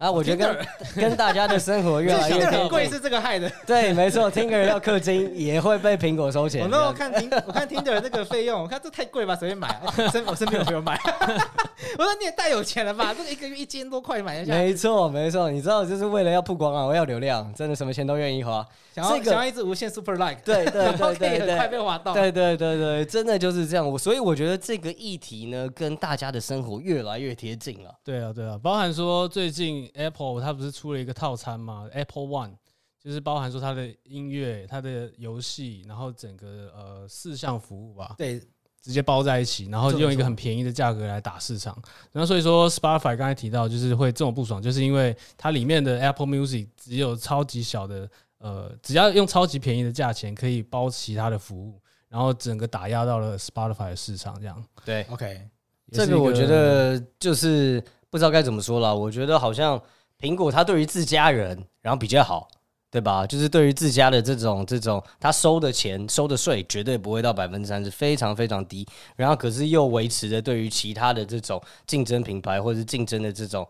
Speaker 2: 啊，我觉得跟跟大家的生活越来越 [LAUGHS]
Speaker 4: 贵是这个害的。
Speaker 2: 对，没错，Tinder 要氪金也会被苹果收钱。
Speaker 4: 我那我看听我看 Tinder 那个费用，我看这太贵吧，随便买。[LAUGHS] 身我身边有朋友买，[LAUGHS] 我说你也太有钱了吧，这个一个月一千多块买一下。
Speaker 2: 没错没错，你知道就是为了要曝光啊，我要流量，真的什么钱都愿意花。
Speaker 4: 想要想要一直无限 Super Like，
Speaker 2: 对对对对对，
Speaker 4: 快被划到。
Speaker 2: 对对对对，真的就是这样。我所以我觉得这个议题呢，跟大家的生活越来越贴近了。
Speaker 3: 对啊对啊，包含说最近 Apple 它不是。出了一个套餐嘛，Apple One，就是包含说它的音乐、它的游戏，然后整个呃四项服务吧，
Speaker 4: 对，
Speaker 3: 直接包在一起，然后用一个很便宜的价格来打市场。然后所以说，Spotify 刚才提到就是会这么不爽，就是因为它里面的 Apple Music 只有超级小的呃，只要用超级便宜的价钱可以包其他的服务，然后整个打压到了 Spotify 的市场，这样。
Speaker 2: 对
Speaker 4: ，OK，
Speaker 2: 这个我觉得就是不知道该怎么说了。我觉得好像。苹果它对于自家人，然后比较好，对吧？就是对于自家的这种这种，它收的钱、收的税绝对不会到百分之三十，非常非常低。然后可是又维持着对于其他的这种竞争品牌或者是竞争的这种，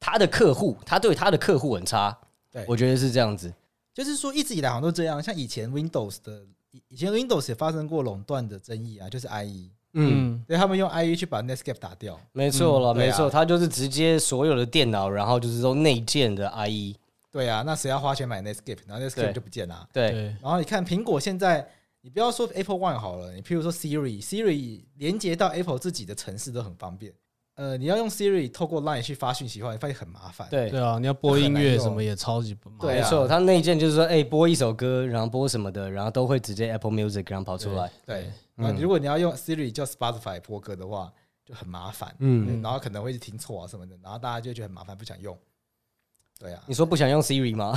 Speaker 2: 他的客户，他对他的客户很差。对，我觉得是这样子。
Speaker 4: 就是说一直以来好像都这样，像以前 Windows 的，以前 Windows 也发生过垄断的争议啊，就是 IE。嗯，对，他们用 IE 去把 Netscape 打掉，
Speaker 2: 没错了，没错，他就是直接所有的电脑，然后就是说内建的 IE。
Speaker 4: 对啊，那谁要花钱买 Netscape，然后 Netscape 就不见了。
Speaker 2: 对，
Speaker 4: 然后你看苹果现在，你不要说 Apple One 好了，你譬如说 Siri，Siri 连接到 Apple 自己的城市都很方便。呃，你要用 Siri 透过 Line 去发讯息的话，你发现很麻烦。
Speaker 2: 对，
Speaker 3: 对啊，你要播音乐什么也超级不麻烦。
Speaker 2: 没错，它内建就是说，哎，播一首歌，然后播什么的，然后都会直接 Apple Music 然后跑出来。
Speaker 4: 对。那如果你要用 Siri 叫 Spotify 播歌的话，就很麻烦，嗯，然后可能会听错啊什么的，然后大家就觉得很麻烦，不想用。对啊，
Speaker 2: 你说不想用 Siri 吗？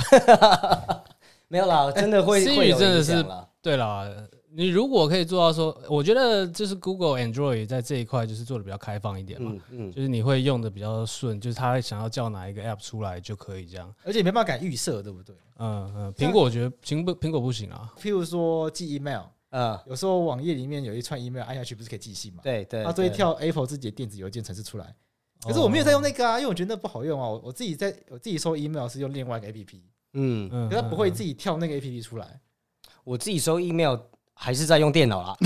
Speaker 2: [LAUGHS] 没有啦，真的会。
Speaker 3: Siri 真的是对啦。你如果可以做到说，我觉得就是 Google Android 在这一块就是做的比较开放一点嘛，嗯，就是你会用的比较顺，就是他想要叫哪一个 App 出来就可以这样，
Speaker 4: 而且没办法改预设，对不对？
Speaker 3: 嗯嗯，苹果我觉得苹果苹果不行啊，
Speaker 4: 譬如说寄 email。嗯，有时候网页里面有一串 email 按下去不是可以寄信嘛？
Speaker 2: 对对，
Speaker 4: 它都会跳 Apple 自己的电子邮件程式出来。可是我没有在用那个啊，因为我觉得那不好用啊。我我自己在我自己收 email 是用另外一个 APP，嗯嗯，可它不会自己跳那个 APP 出来。
Speaker 2: 我自己收 email 还是在用电脑啦。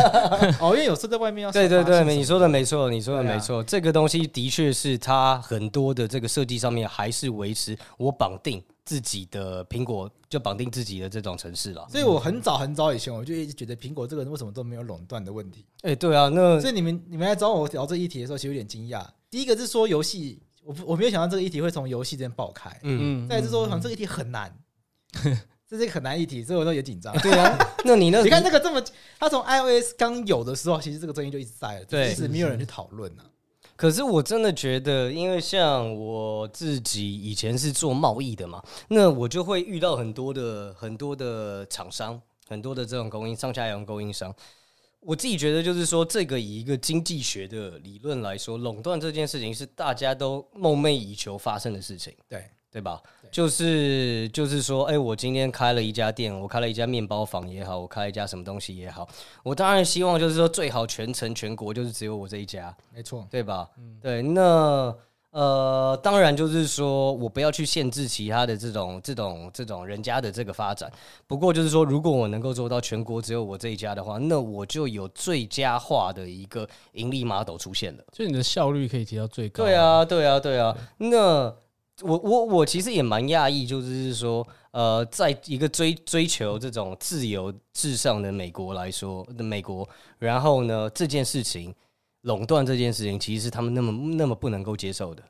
Speaker 2: [LAUGHS]
Speaker 4: 哦，因为有时候在外面要
Speaker 2: 对对对，你说的没错，你说的没错，这个东西的确是它很多的这个设计上面还是维持我绑定。自己的苹果就绑定自己的这种城市了，
Speaker 4: 所以我很早很早以前我就一直觉得苹果这个人为什么都没有垄断的问题。
Speaker 2: 哎，对啊，那
Speaker 4: 所以你们你们来找我聊这议题的时候，其实有点惊讶。第一个是说游戏，我我没有想到这个议题会从游戏这边爆开。嗯，再是说好像这个议题很难，[LAUGHS] 这是一个很难议题，所以我都有点紧张。
Speaker 2: 对啊，[LAUGHS] 那你呢？
Speaker 4: 你看那个这么，他从 iOS 刚有的时候，其实这个争议就一直在了，对，是没有人去讨论呢。
Speaker 2: 可是我真的觉得，因为像我自己以前是做贸易的嘛，那我就会遇到很多的很多的厂商，很多的这种供应上下游供应商。我自己觉得，就是说，这个以一个经济学的理论来说，垄断这件事情是大家都梦寐以求发生的事情。
Speaker 4: 对。
Speaker 2: 对吧？就是就是说，哎，我今天开了一家店，我开了一家面包房也好，我开了一家什么东西也好，我当然希望就是说，最好全城全国就是只有我这一家，
Speaker 4: 没错，
Speaker 2: 对吧？嗯，对。那呃，当然就是说我不要去限制其他的这种这种这种人家的这个发展。不过就是说，如果我能够做到全国只有我这一家的话，那我就有最佳化的一个盈利 model 出现了，
Speaker 3: 就你的效率可以提到最高。
Speaker 2: 对啊，对啊，对啊。对那。我我我其实也蛮讶异，就是说，呃，在一个追追求这种自由至上的美国来说的美国，然后呢，这件事情垄断这件事情，其实是他们那么那么不能够接受的。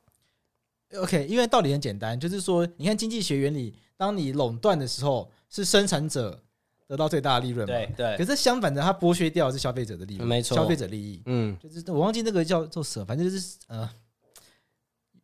Speaker 4: OK，因为道理很简单，就是说，你看经济学原理，当你垄断的时候，是生产者得到最大的利润嘛？
Speaker 2: 对对。
Speaker 4: 可是相反的，它剥削掉的是消费者的利润，
Speaker 2: 没错，
Speaker 4: 消费者利益。嗯，就是我忘记那个叫做什么，反正就是呃。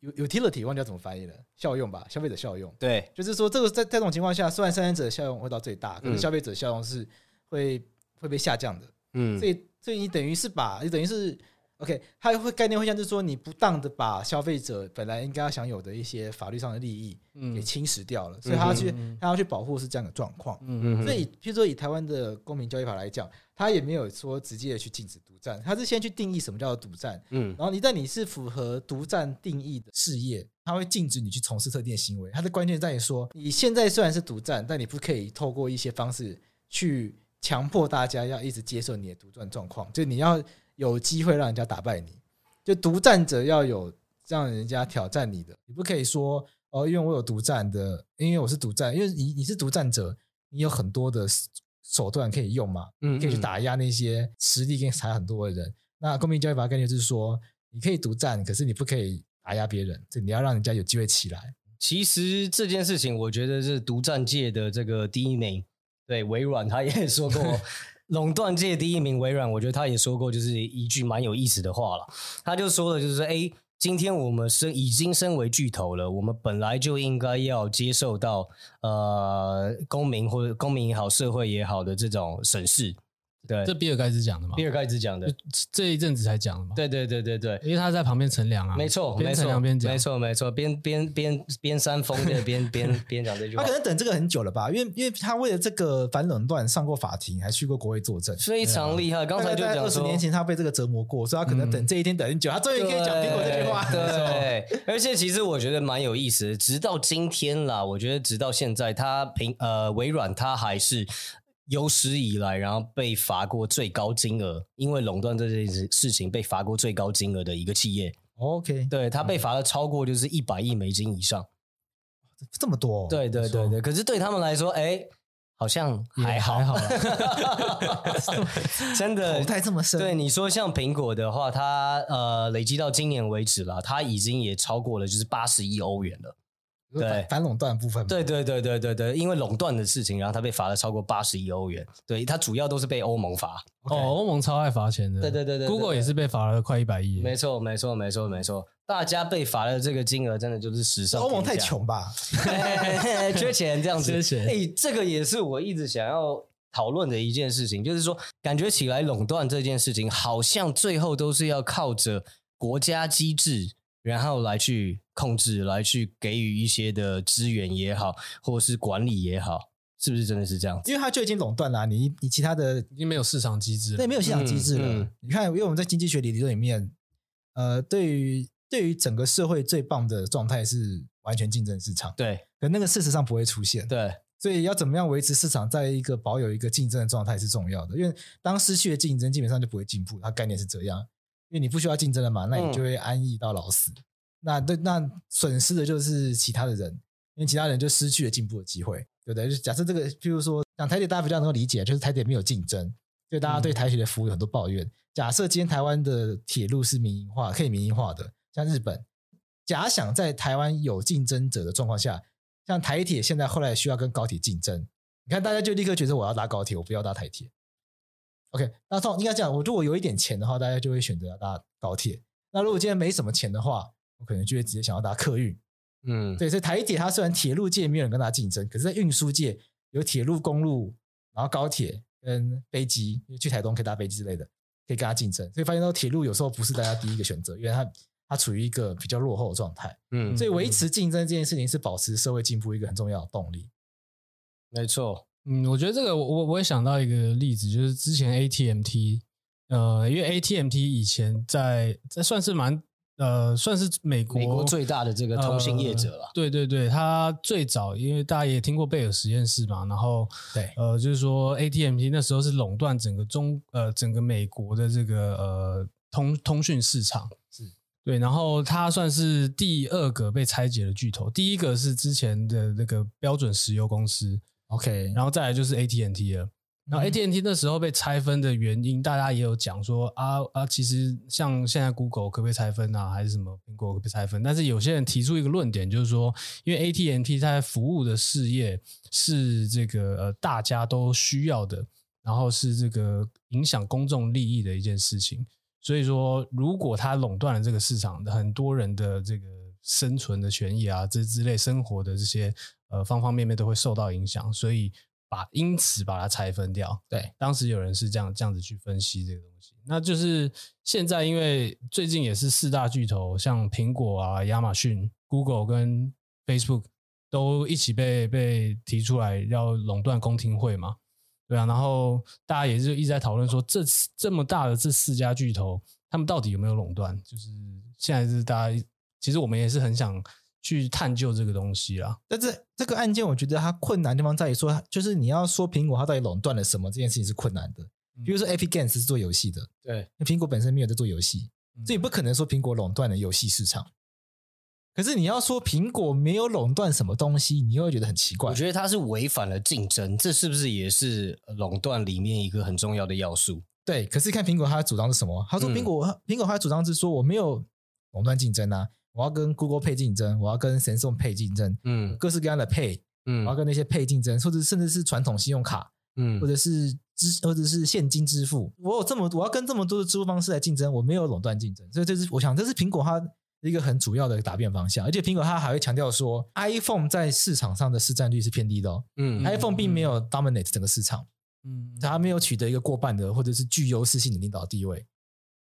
Speaker 4: Utility 忘记要怎么翻译了，效用吧，消费者效用。
Speaker 2: 对，
Speaker 4: 就是说这个在在这种情况下，虽然生产者效用会到最大，可是消费者效用是会会被下降的。嗯，所以所以你等于是把，你等于是。OK，它会概念会像是说，你不当的把消费者本来应该要享有的一些法律上的利益，给侵蚀掉了，所以他要去他要去保护是这样的状况。嗯嗯。所以，譬如说以台湾的公民交易法来讲，他也没有说直接的去禁止独占，他是先去定义什么叫做独占。嗯。然后一旦你是符合独占定义的事业，他会禁止你去从事特定的行为。它的关键在于说，你现在虽然是独占，但你不可以透过一些方式去强迫大家要一直接受你的独占状况，就你要。有机会让人家打败你，就独占者要有让人家挑战你的，你不可以说哦，因为我有独占的，因为我是独占，因为你你是独占者，你有很多的手段可以用嘛，嗯，可以去打压那些实力跟才很多的人。那公平交易法概念就是说，你可以独占，可是你不可以打压别人，这你要让人家有机会起来。
Speaker 2: 其实这件事情，我觉得是独占界的这个第一名。对，微软他也说过，[LAUGHS] 垄断界第一名微软，我觉得他也说过，就是一句蛮有意思的话了。他就说的就是说，哎，今天我们身已经身为巨头了，我们本来就应该要接受到呃公民或者公民也好，社会也好的这种审视。对，
Speaker 3: 这比尔盖茨讲的嘛？
Speaker 2: 比尔盖茨讲的，
Speaker 3: 这一阵子才讲的嘛？
Speaker 2: 对对对对对，
Speaker 3: 因为他在旁边乘凉啊，
Speaker 2: 没错，边乘凉边讲，没错没错，边边边边扇风的 [LAUGHS] 边边边讲这句话。
Speaker 4: 他可能等这个很久了吧？因为因为他为了这个反垄断上过法庭，还去过国会作证，
Speaker 2: 非常厉害。刚才就讲
Speaker 4: 二十年前他被这个折磨过，所以他可能等这一天等很久，他终于可以讲苹果这句话。[LAUGHS]
Speaker 2: 对，而且其实我觉得蛮有意思的，直到今天啦，我觉得直到现在，他苹呃微软他还是。有史以来，然后被罚过最高金额，因为垄断这件事事情被罚过最高金额的一个企业。
Speaker 4: OK，
Speaker 2: 对，他被罚了超过就是一百亿美金以上，
Speaker 4: 这么多。
Speaker 2: 对对对对，可是对他们来说，哎，好像还好，还好 [LAUGHS] [LAUGHS] 真的
Speaker 4: 口袋这么深。
Speaker 2: 对你说，像苹果的话，它呃累积到今年为止了，它已经也超过了就是八十亿欧元了。
Speaker 4: 对反垄断部分，
Speaker 2: 对对对对对对，因为垄断的事情，然后他被罚了超过八十亿欧元。对，他主要都是被欧盟罚。
Speaker 3: 哦，欧盟超爱罚钱的。
Speaker 2: 对对对对
Speaker 3: ，Google 也是被罚了快一百亿。
Speaker 2: 没错没错没错没错，大家被罚的这个金额真的就是史上。
Speaker 4: 欧盟太穷吧？[LAUGHS]
Speaker 2: 缺钱这样子。[LAUGHS]
Speaker 3: 缺钱。
Speaker 2: 哎，这个也是我一直想要讨论的一件事情，就是说，感觉起来垄断这件事情，好像最后都是要靠着国家机制。然后来去控制，来去给予一些的资源也好，或者是管理也好，是不是真的是这样子？
Speaker 4: 因为它就已经垄断了，你你其他的
Speaker 3: 已经没有市场机制了，
Speaker 4: 对，没有市场机制了。嗯嗯、你看，因为我们在经济学理论里面，呃，对于对于整个社会最棒的状态是完全竞争市场，
Speaker 2: 对，
Speaker 4: 可那个事实上不会出现，
Speaker 2: 对，
Speaker 4: 所以要怎么样维持市场在一个保有一个竞争的状态是重要的，因为当失去了竞争，基本上就不会进步。它概念是这样，因为你不需要竞争了嘛，那你就会安逸到老死。嗯那对，那损失的就是其他的人，因为其他人就失去了进步的机会，对不对？就假设这个，譬如说讲台铁，大家比较能够理解，就是台铁没有竞争，所以大家对台铁的服务有很多抱怨。嗯、假设今天台湾的铁路是民营化，可以民营化的，像日本，假想在台湾有竞争者的状况下，像台铁现在后来需要跟高铁竞争，你看大家就立刻觉得我要搭高铁，我不要搭台铁。OK，那从应该这样，我如果有一点钱的话，大家就会选择搭高铁。那如果今天没什么钱的话，我可能就会直接想要搭客运，嗯，对，所以台铁它虽然铁路界没有人跟它竞争，可是在运输界有铁路、公路，然后高铁跟飞机，去台东可以搭飞机之类的，可以跟它竞争。所以发现到铁路有时候不是大家第一个选择，因为它它处于一个比较落后的状态，嗯，所以维持竞争这件事情是保持社会进步一个很重要的动力。
Speaker 2: 没错，
Speaker 3: 嗯，我觉得这个我我我也想到一个例子，就是之前 ATMT，呃，因为 ATMT 以前在这算是蛮。呃，算是美国，
Speaker 2: 美国最大的这个通信业者了。
Speaker 3: 呃。对对对，他最早，因为大家也听过贝尔实验室嘛，然后
Speaker 4: 对，
Speaker 3: 呃，就是说 ATMT 那时候是垄断整个中呃整个美国的这个呃通通讯市场，是对，然后他算是第二个被拆解的巨头，第一个是之前的那个标准石油公司
Speaker 4: ，OK，
Speaker 3: 然后再来就是 AT&T 了。然后 AT&T 那时候被拆分的原因，大家也有讲说啊啊，其实像现在 Google 可不可以拆分啊，还是什么苹果可不可以拆分？但是有些人提出一个论点，就是说，因为 AT&T 在服务的事业是这个呃大家都需要的，然后是这个影响公众利益的一件事情，所以说如果它垄断了这个市场，很多人的这个生存的权益啊，这之类生活的这些呃方方面面都会受到影响，所以。把因此把它拆分掉，
Speaker 4: 对，
Speaker 3: 当时有人是这样这样子去分析这个东西。那就是现在，因为最近也是四大巨头，像苹果啊、亚马逊、Google 跟 Facebook 都一起被被提出来要垄断公听会嘛，对啊。然后大家也是一直在讨论说，这这么大的这四家巨头，他们到底有没有垄断？就是现在是大家，其实我们也是很想。去探究这个东西啊，
Speaker 4: 但是这个案件我觉得它困难的地方在于说，就是你要说苹果它到底垄断了什么，这件事情是困难的。比如说，Epic Games 是做游戏的，
Speaker 2: 对，
Speaker 4: 那苹果本身没有在做游戏，所以不可能说苹果垄断了游戏市场。可是你要说苹果没有垄断什么东西，你又会觉得很奇怪。
Speaker 2: 我觉得它是违反了竞争，这是不是也是垄断里面一个很重要的要素？
Speaker 4: 对，可是看苹果它的主张是什么？他说苹果苹果它的主张是说我没有垄断竞争啊。
Speaker 1: 我要跟 Google Pay 竞争，我要跟 Samsung Pay 竞争，嗯，各式各样的 Pay，嗯，我要跟那些 Pay 竞争，或者甚至是传统信用卡，嗯，或者是支或者是现金支付，我有这么我要跟这么多的支付方式来竞争，我没有垄断竞争，所以这是我想这是苹果它一个很主要的答辩方向，而且苹果它还会强调说，iPhone 在市场上的市占率是偏低的哦，嗯，iPhone 并没有 dominate 整个市场，嗯，它没有取得一个过半的或者是具优势性的领导地位。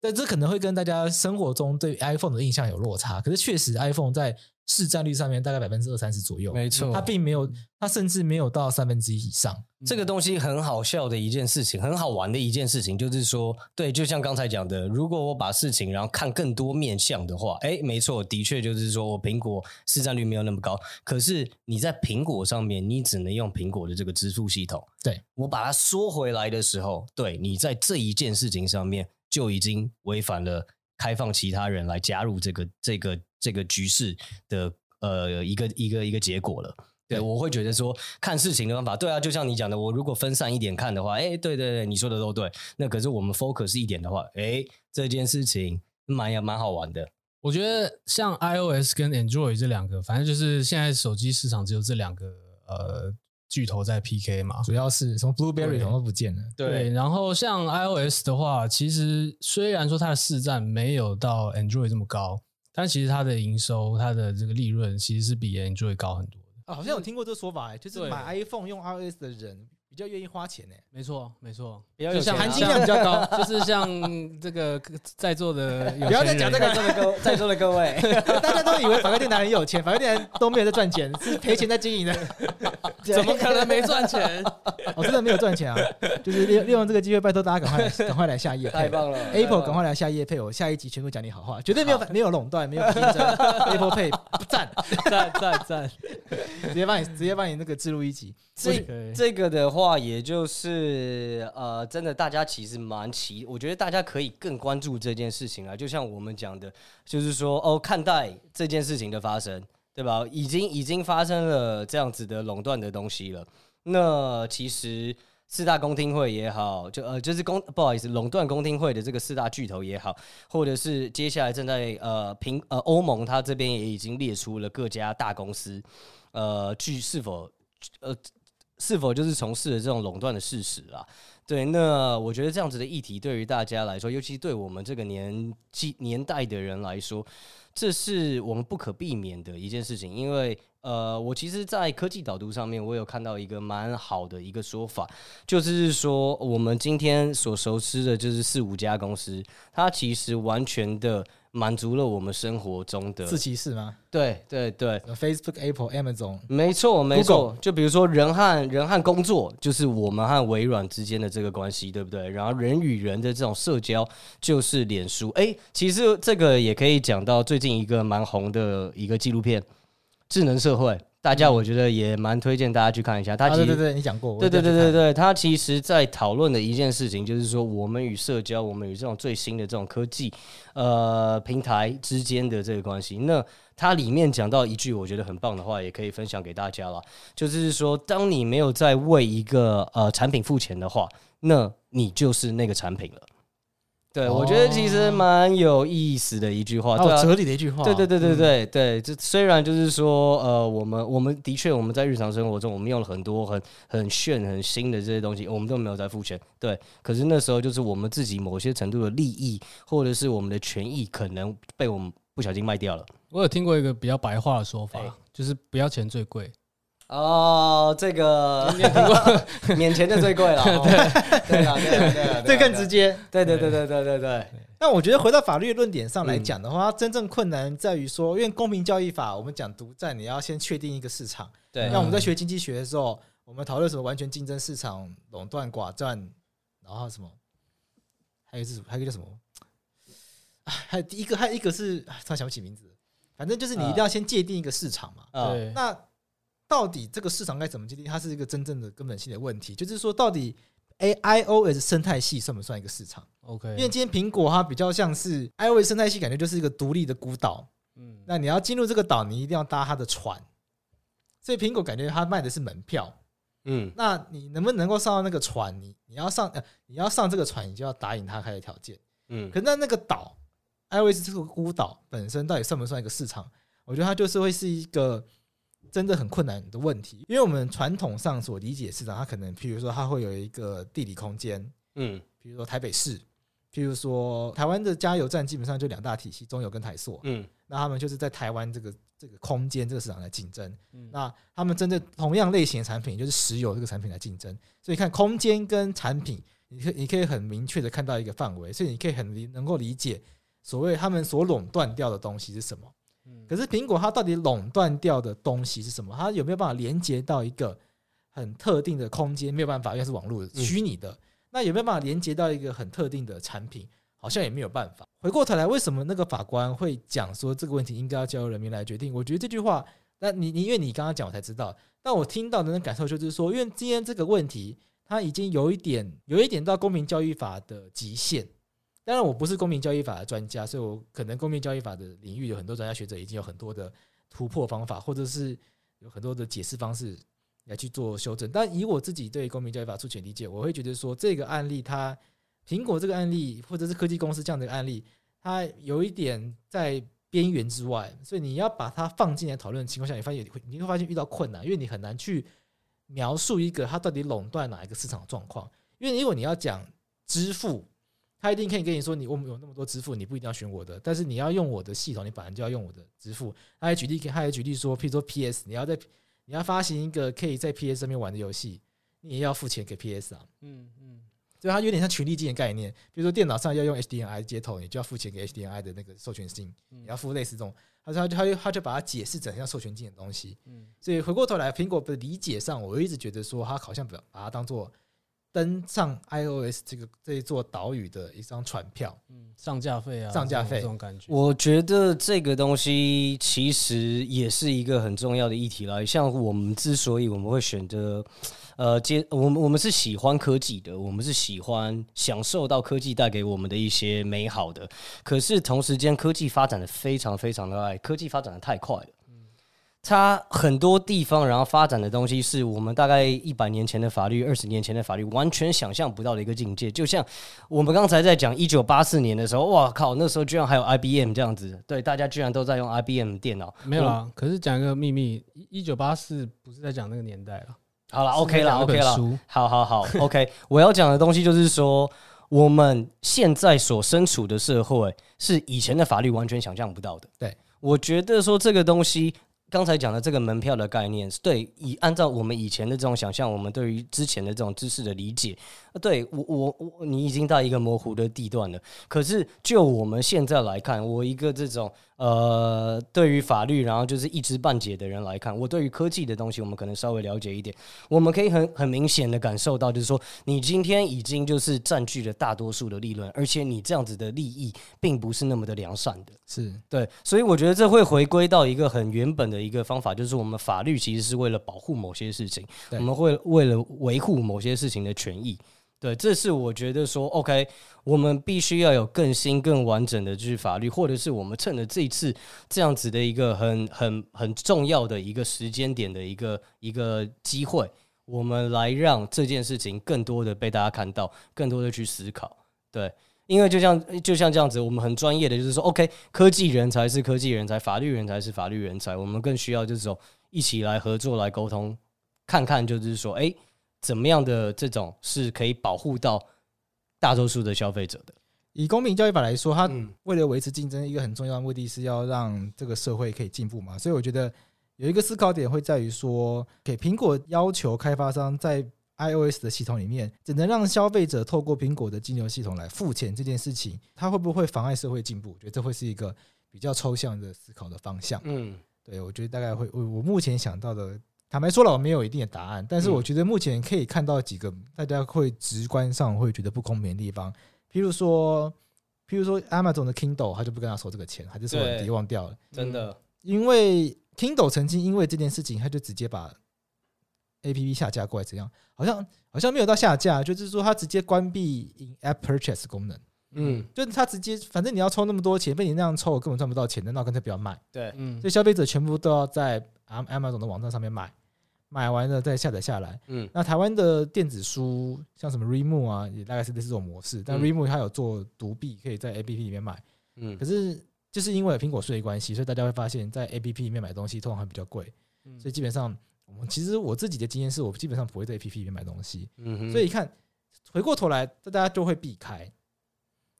Speaker 1: 但这可能会跟大家生活中对 iPhone 的印象有落差，可是确实 iPhone 在市占率上面大概百分之二三十左右，
Speaker 2: 没错，
Speaker 1: 它并没有，它甚至没有到三分之一以上。
Speaker 2: 这个东西很好笑的一件事情，很好玩的一件事情，就是说，对，就像刚才讲的，如果我把事情然后看更多面向的话，哎，没错，的确就是说我苹果市占率没有那么高，可是你在苹果上面，你只能用苹果的这个支付系统。
Speaker 1: 对，
Speaker 2: 我把它缩回来的时候，对，你在这一件事情上面就已经违反了。开放其他人来加入这个这个这个局势的呃一个一个一个结果了。对，我会觉得说看事情的方法，对啊，就像你讲的，我如果分散一点看的话，哎，对对对，你说的都对。那可是我们 focus 一点的话，哎，这件事情蛮也蛮好玩的。
Speaker 3: 我觉得像 iOS 跟 Android 这两个，反正就是现在手机市场只有这两个呃。巨头在 PK 嘛，
Speaker 1: 主要是什么 Blueberry 什么都不见了。
Speaker 3: 对，对，然后像 iOS 的话，其实虽然说它的市占没有到 Android 这么高，但其实它的营收、它的这个利润其实是比 Android 高很多的。
Speaker 4: 啊，好像有听过这个说法，就是买 iPhone 用 iOS 的人。比较愿意花钱呢？没错，
Speaker 3: 没错，
Speaker 4: 比较有像含金量比较高，[LAUGHS]
Speaker 3: 就是像这个在座的，
Speaker 4: 不要再讲这个。各在座的各位，[LAUGHS] 大家都以为法克电台很有钱，法克电台都没有在赚钱，是赔钱在经营的，[LAUGHS]
Speaker 3: 怎么可能没赚钱？
Speaker 4: 我真的没有赚钱啊！就是利利用这个机会，拜托大家赶快赶快来下业配，
Speaker 2: 太棒了
Speaker 4: ！Apple 赶快来下业配，我下一集全部讲你好话，绝对没有没有垄断，没有竞争，Apple Pay 赞
Speaker 3: 赞赞。赞，
Speaker 4: 直接帮你直接帮你那个置入一集。
Speaker 2: 这这个的话，也就是呃，真的，大家其实蛮奇，我觉得大家可以更关注这件事情啊。就像我们讲的，就是说哦，看待这件事情的发生，对吧？已经已经发生了这样子的垄断的东西了。那其实四大公听会也好，就呃，就是公不好意思，垄断公听会的这个四大巨头也好，或者是接下来正在呃评呃欧盟，它这边也已经列出了各家大公司呃，具是否呃。是否就是从事了这种垄断的事实啊？对，那我觉得这样子的议题对于大家来说，尤其对我们这个年纪年代的人来说，这是我们不可避免的一件事情。因为呃，我其实，在科技导读上面，我有看到一个蛮好的一个说法，就是说我们今天所熟知的，就是四五家公司，它其实完全的。满足了我们生活中的
Speaker 4: 自歧视吗？
Speaker 2: 对对对
Speaker 4: ，Facebook、Apple、Amazon，
Speaker 2: 没错没错。就比如说人和人和工作，就是我们和微软之间的这个关系，对不对？然后人与人的这种社交，就是脸书。哎，其实这个也可以讲到最近一个蛮红的一个纪录片《智能社会》。大家我觉得也蛮推荐大家去看一下，他其实、啊、
Speaker 4: 对对对，你讲过，
Speaker 2: 对对对对对，他其实在讨论的一件事情就是说，我们与社交，我们与这种最新的这种科技，呃，平台之间的这个关系。那它里面讲到一句我觉得很棒的话，也可以分享给大家了，就是说，当你没有在为一个呃产品付钱的话，那你就是那个产品了。对，我觉得其实蛮有意思的一句话，对、啊，
Speaker 4: 哲理的一句话。
Speaker 2: 对对对对对对，这虽然就是说，呃，我们我们的确我们在日常生活中，我们用了很多很很炫、很新的这些东西，我们都没有在付钱。对，可是那时候就是我们自己某些程度的利益，或者是我们的权益，可能被我们不小心卖掉了。
Speaker 3: 我有听过一个比较白话的说法，就是不要钱最贵。
Speaker 2: 哦，这个 [LAUGHS] 免钱的最贵了，[LAUGHS] 对对啊，对啊，对啊，
Speaker 4: 这更直接，
Speaker 2: 对对对对对对对。
Speaker 4: 那我觉得回到法律论点上来讲的话，真正困难在于说，因为公平交易法，我们讲独占，你要先确定一个市场。对。那我们在学经济学的时候，我们讨论什么完全竞争市场、垄断寡占，然后什么，还有是什么？还有一个叫什么？还有第一个，还有一个是突然想不起名字。反正就是你一定要先界定一个市场嘛。对。那到底这个市场该怎么界定？它是一个真正的根本性的问题，就是说，到底 A I O S 生态系算不算一个市场？OK，因为今天苹果它比较像是 iOS 生态系，感觉就是一个独立的孤岛。嗯，那你要进入这个岛，你一定要搭它的船，所以苹果感觉它卖的是门票。嗯，那你能不能够上到那个船？你你要上呃，你要上这个船，你就要答应它开的条件。嗯，可是那那个岛 iOS 这个孤岛本身到底算不算一个市场？我觉得它就是会是一个真的很困难的问题，因为我们传统上所理解市场，它可能譬如说它会有一个地理空间，嗯，比如说台北市，譬如说台湾的加油站基本上就两大体系，中油跟台塑，嗯，那他们就是在台湾这个这个空间这个市场来竞争，嗯，那他们针对同样类型的产品，就是石油这个产品来竞争，所以看空间跟产品，你可你可以很明确的看到一个范围，所以你可以很理能够理解所谓他们所垄断掉的东西是什么。可是苹果它到底垄断掉的东西是什么？它有没有办法连接到一个很特定的空间？没有办法，因为是网络虚拟的。那有没有办法连接到一个很特定的产品？好像也没有办法。回过头来，为什么那个法官会讲说这个问题应该要交由人民来决定？我觉得这句话，那你你因为你刚刚讲我才知道，但我听到的那感受就是说，因为今天这个问题它已经有一点有一点到公民教育法的极限。当然，我不是公民交易法的专家，所以我可能公民交易法的领域有很多专家学者已经有很多的突破方法，或者是有很多的解释方式来去做修正。但以我自己对公民交易法出钱理解，我会觉得说这个案例，它苹果这个案例，或者是科技公司这样的案例，它有一点在边缘之外，所以你要把它放进来讨论的情况下，你发现你会你会发现遇到困难，因为你很难去描述一个它到底垄断哪一个市场状况。因为如果你要讲支付。他一定可以跟你说，你我们有那么多支付，你不一定要选我的，但是你要用我的系统，你本来就要用我的支付。他还举例，他还举例说，譬如说 PS，你要在你要发行一个可以在 PS 上面玩的游戏，你也要付钱给 PS 啊。嗯嗯，所以它有点像权利金的概念。比如说电脑上要用 HDMI 接头，你就要付钱给 HDMI 的那个授权金，你要付类似这种。他说他就他就他就把它解释成像授权金的东西。嗯，所以回过头来，苹果的理解上，我一直觉得说，他好像把把它当做。登上 iOS 这个这一座岛屿的一张船票，嗯，上架费啊，上架费这种感觉。
Speaker 2: 我觉得这个东西其实也是一个很重要的议题啦。像我们之所以我们会选择，呃，接我们我们是喜欢科技的，我们是喜欢享受到科技带给我们的一些美好的。可是同时间，科技发展的非常非常的快，科技发展的太快了。它很多地方，然后发展的东西是我们大概一百年前的法律、二十年前的法律完全想象不到的一个境界。就像我们刚才在讲一九八四年的时候，哇靠，那时候居然还有 IBM 这样子，对，大家居然都在用 IBM 电脑。
Speaker 3: 没有啊，可是讲一个秘密，一九八四不是在讲那个年代了。
Speaker 2: 好了，OK 了，OK 了，好好好，OK。我要讲的东西就是说，我们现在所身处的社会是以前的法律完全想象不到的。
Speaker 4: 对，我
Speaker 2: 觉得说这个东西。刚才讲的这个门票的概念，对，以按照我们以前的这种想象，我们对于之前的这种知识的理解，对我我我，你已经到一个模糊的地段了。可是就我们现在来看，我一个这种。呃，对于法律，然后就是一知半解的人来看，我对于科技的东西，我们可能稍微了解一点。我们可以很很明显的感受到，就是说，你今天已经就是占据了大多数的利润，而且你这样子的利益并不是那么的良善的，
Speaker 4: 是
Speaker 2: 对。所以我觉得这会回归到一个很原本的一个方法，就是我们法律其实是为了保护某些事情，我们会为了维护某些事情的权益。对，这是我觉得说，OK，我们必须要有更新、更完整的就是法律，或者是我们趁着这一次这样子的一个很、很、很重要的一个时间点的一个一个机会，我们来让这件事情更多的被大家看到，更多的去思考。对，因为就像就像这样子，我们很专业的就是说，OK，科技人才是科技人才，法律人才是法律人才，我们更需要这种一起来合作来沟通，看看就是说，哎。怎么样的这种是可以保护到大多数的消费者的？
Speaker 4: 以公平交易法来说，它为了维持竞争，一个很重要的目的是要让这个社会可以进步嘛。所以我觉得有一个思考点会在于说，给苹果要求开发商在 iOS 的系统里面只能让消费者透过苹果的金流系统来付钱这件事情，它会不会妨碍社会进步？我觉得这会是一个比较抽象的思考的方向。嗯，对，我觉得大概会，我我目前想到的。坦白说了，我没有一定的答案，但是我觉得目前可以看到几个大家会直观上会觉得不公平的地方，譬如说，譬如说 Amazon 的 Kindle，他就不跟他收这个钱，他就说别忘掉了，
Speaker 2: 真的，
Speaker 4: 因为 Kindle 曾经因为这件事情，他就直接把 APP 下架过来，怎样？好像好像没有到下架，就是说他直接关闭 In-App Purchase 功能，嗯，就是他直接，反正你要抽那么多钱，被你那样抽，我根本赚不到钱的，那我干脆不要卖，
Speaker 2: 对，嗯，
Speaker 4: 所以消费者全部都要在。Amazon 的网站上面买，买完了再下载下来。嗯，那台湾的电子书像什么 Readmoo 啊，也大概是类似这种模式。但 Readmoo 它有做独币，可以在 APP 里面买。嗯，可是就是因为苹果税的关系，所以大家会发现，在 APP 里面买东西通常会比较贵，嗯，所以基本上我们其实我自己的经验是我基本上不会在 APP 里面买东西，嗯，所以一看回过头来，大家就会避开。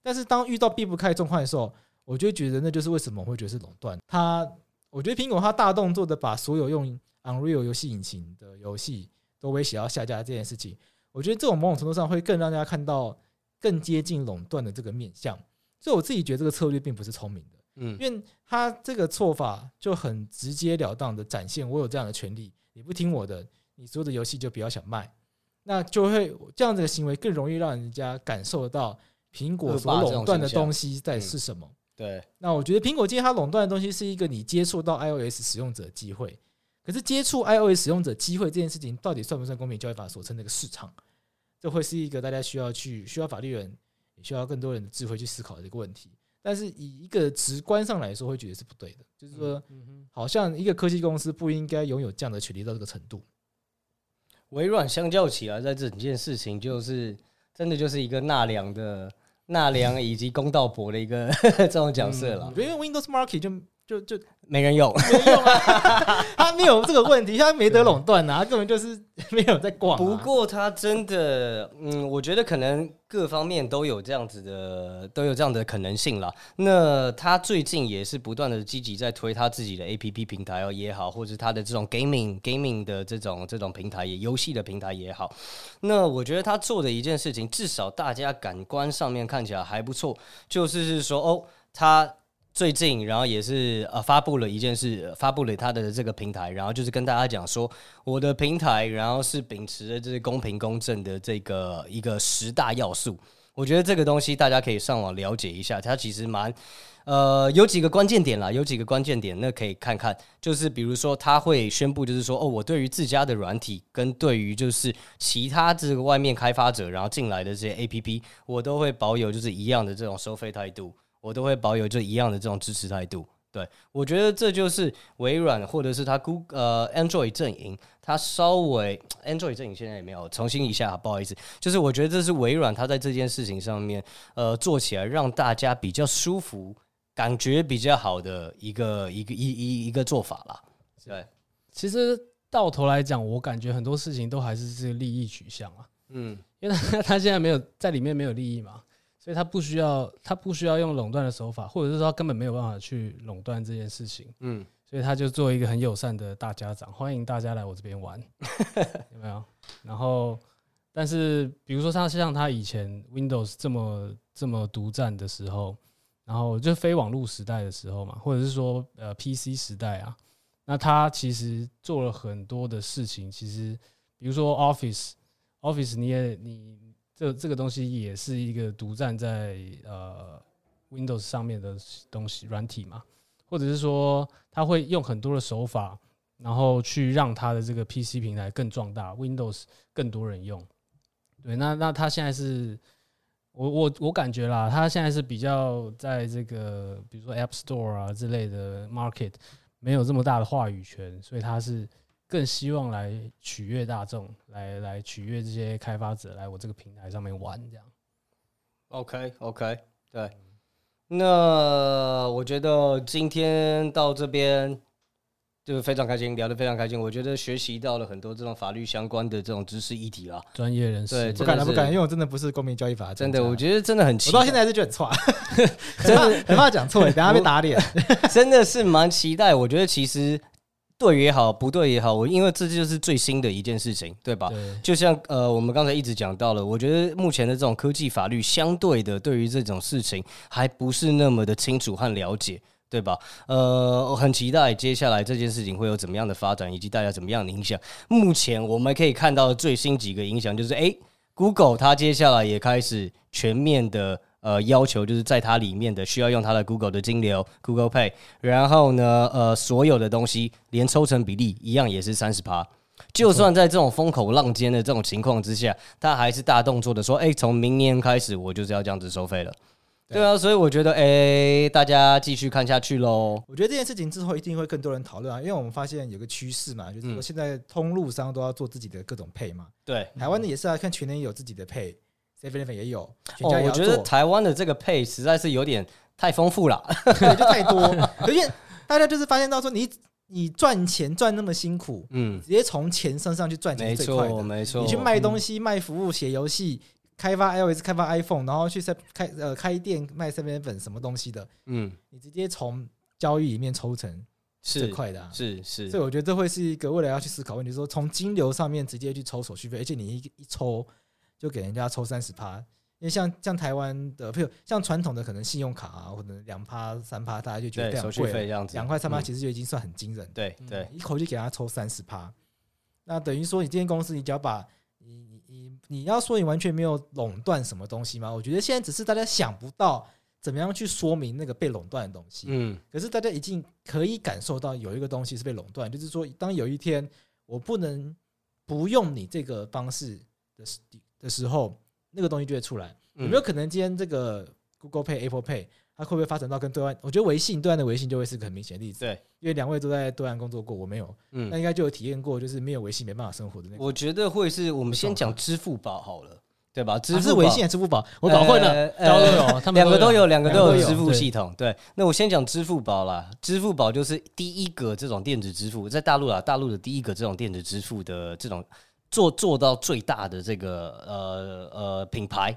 Speaker 4: 但是当遇到避不开状况的时候，我就觉得那就是为什么我会觉得是垄断。它，我觉得苹果它大动作的把所有用 Unreal 游戏引擎的游戏都威胁要下架这件事情，我觉得这种某种程度上会更让大家看到更接近垄断的这个面向。所以我自己觉得这个策略并不是聪明的，嗯，因为他这个做法就很直截了当的展现我有这样的权利，你不听我的，你所有的游戏就不要想卖，那就会这样子的行为更容易让人家感受到。苹果所垄断的东西在是什么？
Speaker 2: 对，
Speaker 4: 那我觉得苹果今天它垄断的东西是一个你接触到 iOS 使用者机会。可是接触 iOS 使用者机会这件事情，到底算不算公平交易法所称的一个市场？这会是一个大家需要去需要法律人也需要更多人的智慧去思考的一个问题。但是以一个直观上来说，会觉得是不对的，就是说，好像一个科技公司不应该拥有这样的权利到这个程度。
Speaker 2: 微软相较起来，在整件事情就是真的就是一个纳凉的。纳凉以及公道伯的一个 [LAUGHS] 这种角色了，
Speaker 4: 因为 Windows Market 就就就
Speaker 2: 没人用，
Speaker 4: 没用啊，[LAUGHS] 他没有这个问题，他没得垄断啊，他根本就是 [LAUGHS] 没有在逛。
Speaker 2: 不过他真的，嗯，我觉得可能各方面都有这样子的，都有这样的可能性啦。那他最近也是不断的积极在推他自己的 APP 平台哦也好，或者他的这种 gaming gaming 的这种这种平台也游戏的平台也好。那我觉得他做的一件事情，至少大家感官上面看起来还不错，就是是说哦，他。最近，然后也是呃发布了一件事，发布了他的这个平台，然后就是跟大家讲说，我的平台，然后是秉持着这是公平公正的这个一个十大要素。我觉得这个东西大家可以上网了解一下，它其实蛮呃有几个关键点啦，有几个关键点，那可以看看，就是比如说他会宣布，就是说哦，我对于自家的软体跟对于就是其他这个外面开发者然后进来的这些 APP，我都会保有就是一样的这种收费态度。我都会保有就一样的这种支持态度，对，我觉得这就是微软或者是它 Google 呃 Android 阵营，它稍微 Android 阵营现在也没有重新一下，不好意思，就是我觉得这是微软它在这件事情上面呃做起来让大家比较舒服、感觉比较好的一个一个一一一个做法啦。对，
Speaker 3: 其实到头来讲，我感觉很多事情都还是这个利益取向啊，嗯，因为他他现在没有在里面没有利益嘛。所以他不需要，他不需要用垄断的手法，或者是说他根本没有办法去垄断这件事情。嗯，所以他就做一个很友善的大家长，欢迎大家来我这边玩，[LAUGHS] 有没有？然后，但是比如说他像他以前 Windows 这么这么独占的时候，然后就非网络时代的时候嘛，或者是说呃 PC 时代啊，那他其实做了很多的事情，其实比如说 Office，Office 你也你。这这个东西也是一个独占在呃 Windows 上面的东西软体嘛，或者是说他会用很多的手法，然后去让他的这个 PC 平台更壮大，Windows 更多人用。对，那那他现在是，我我我感觉啦，他现在是比较在这个比如说 App Store 啊之类的 Market 没有这么大的话语权，所以他是。更希望来取悦大众，来来取悦这些开发者，来我这个平台上面玩这样。
Speaker 2: OK OK，对。那我觉得今天到这边就非常开心，聊得非常开心。我觉得学习到了很多这种法律相关的这种知识议题啦。
Speaker 3: 专业人士，
Speaker 2: 对，
Speaker 4: 不敢了，不敢，因为我真的不是公平交易法，
Speaker 2: 真的，我觉得真的很奇。
Speaker 4: 我到现在还是觉得很错，[LAUGHS] 真的很怕讲错，等下被打脸。[LAUGHS]
Speaker 2: 真的是蛮期待，我觉得其实。对也好，不对也好，我因为这就是最新的一件事情，对吧？对。就像呃，我们刚才一直讲到了，我觉得目前的这种科技法律，相对的对于这种事情还不是那么的清楚和了解，对吧？呃，我很期待接下来这件事情会有怎么样的发展，以及大家怎么样的影响。目前我们可以看到的最新几个影响就是，诶，Google 它接下来也开始全面的。呃，要求就是在它里面的需要用它的 Google 的金流 Google Pay，然后呢，呃，所有的东西连抽成比例一样也是三十趴。就算在这种风口浪尖的这种情况之下，他还是大动作的说，哎，从明年开始我就是要这样子收费了。对啊，所以我觉得，哎，大家继续看下去喽。
Speaker 4: 我觉得这件事情之后一定会更多人讨论啊，因为我们发现有个趋势嘛，就是说现在通路商都要做自己的各种 Pay 嘛。
Speaker 2: 对，
Speaker 4: 台湾的也是啊，看全年有自己的 Pay。Seven Eleven 也有，
Speaker 2: 哦，我觉得台湾的这个 Pay 实在是有点太丰富了，[LAUGHS]
Speaker 4: 对，就太多。因为大家就是发现到说你。你赚钱赚那么辛苦，嗯，直接从钱身上去赚钱最快的，
Speaker 2: 没错，没错。
Speaker 4: 你去卖东西、卖服务、写游戏、开发 iOS、开发 iPhone，然后去开呃开店卖 7-Eleven 什么东西的，嗯，你直接从交易里面抽成最快的，
Speaker 2: 是是。
Speaker 4: 所以我觉得这会是一个未来要去思考问题，说从金流上面直接去抽手续费，而且你一一抽就给人家抽三十趴。因为像像台湾的，譬如像传统的可能信用卡啊，或者两趴三趴，大家就觉得非常贵，两块三趴其实就已经算很惊人。
Speaker 2: 对对，
Speaker 4: 一口气给他抽三十趴，那等于说你这间公司，你只要把你你你你要说你完全没有垄断什么东西吗？我觉得现在只是大家想不到怎么样去说明那个被垄断的东西。嗯，可是大家已经可以感受到有一个东西是被垄断，就是说当有一天我不能不用你这个方式的时的时候。那个东西就会出来，有没有可能今天这个 Google Pay、Apple Pay 它会不会发展到跟对岸？我觉得微信对岸的微信就会是个很明显的例子。对，因为两位都在对岸工作过，我没有，嗯，那应该就有体验过，就是没有微信没办法生活的那个。
Speaker 2: 我觉得会是我们先讲支付宝好了，对吧？支付、
Speaker 4: 啊、是微信还是支付宝？我搞混了，
Speaker 2: 呃、[LAUGHS] 都有，他们两个都有，两个都有支付系统。对，那我先讲支付宝啦。支付宝就是第一个这种电子支付，在大陆啊，大陆的第一个这种电子支付的这种做做到最大的这个呃呃品牌。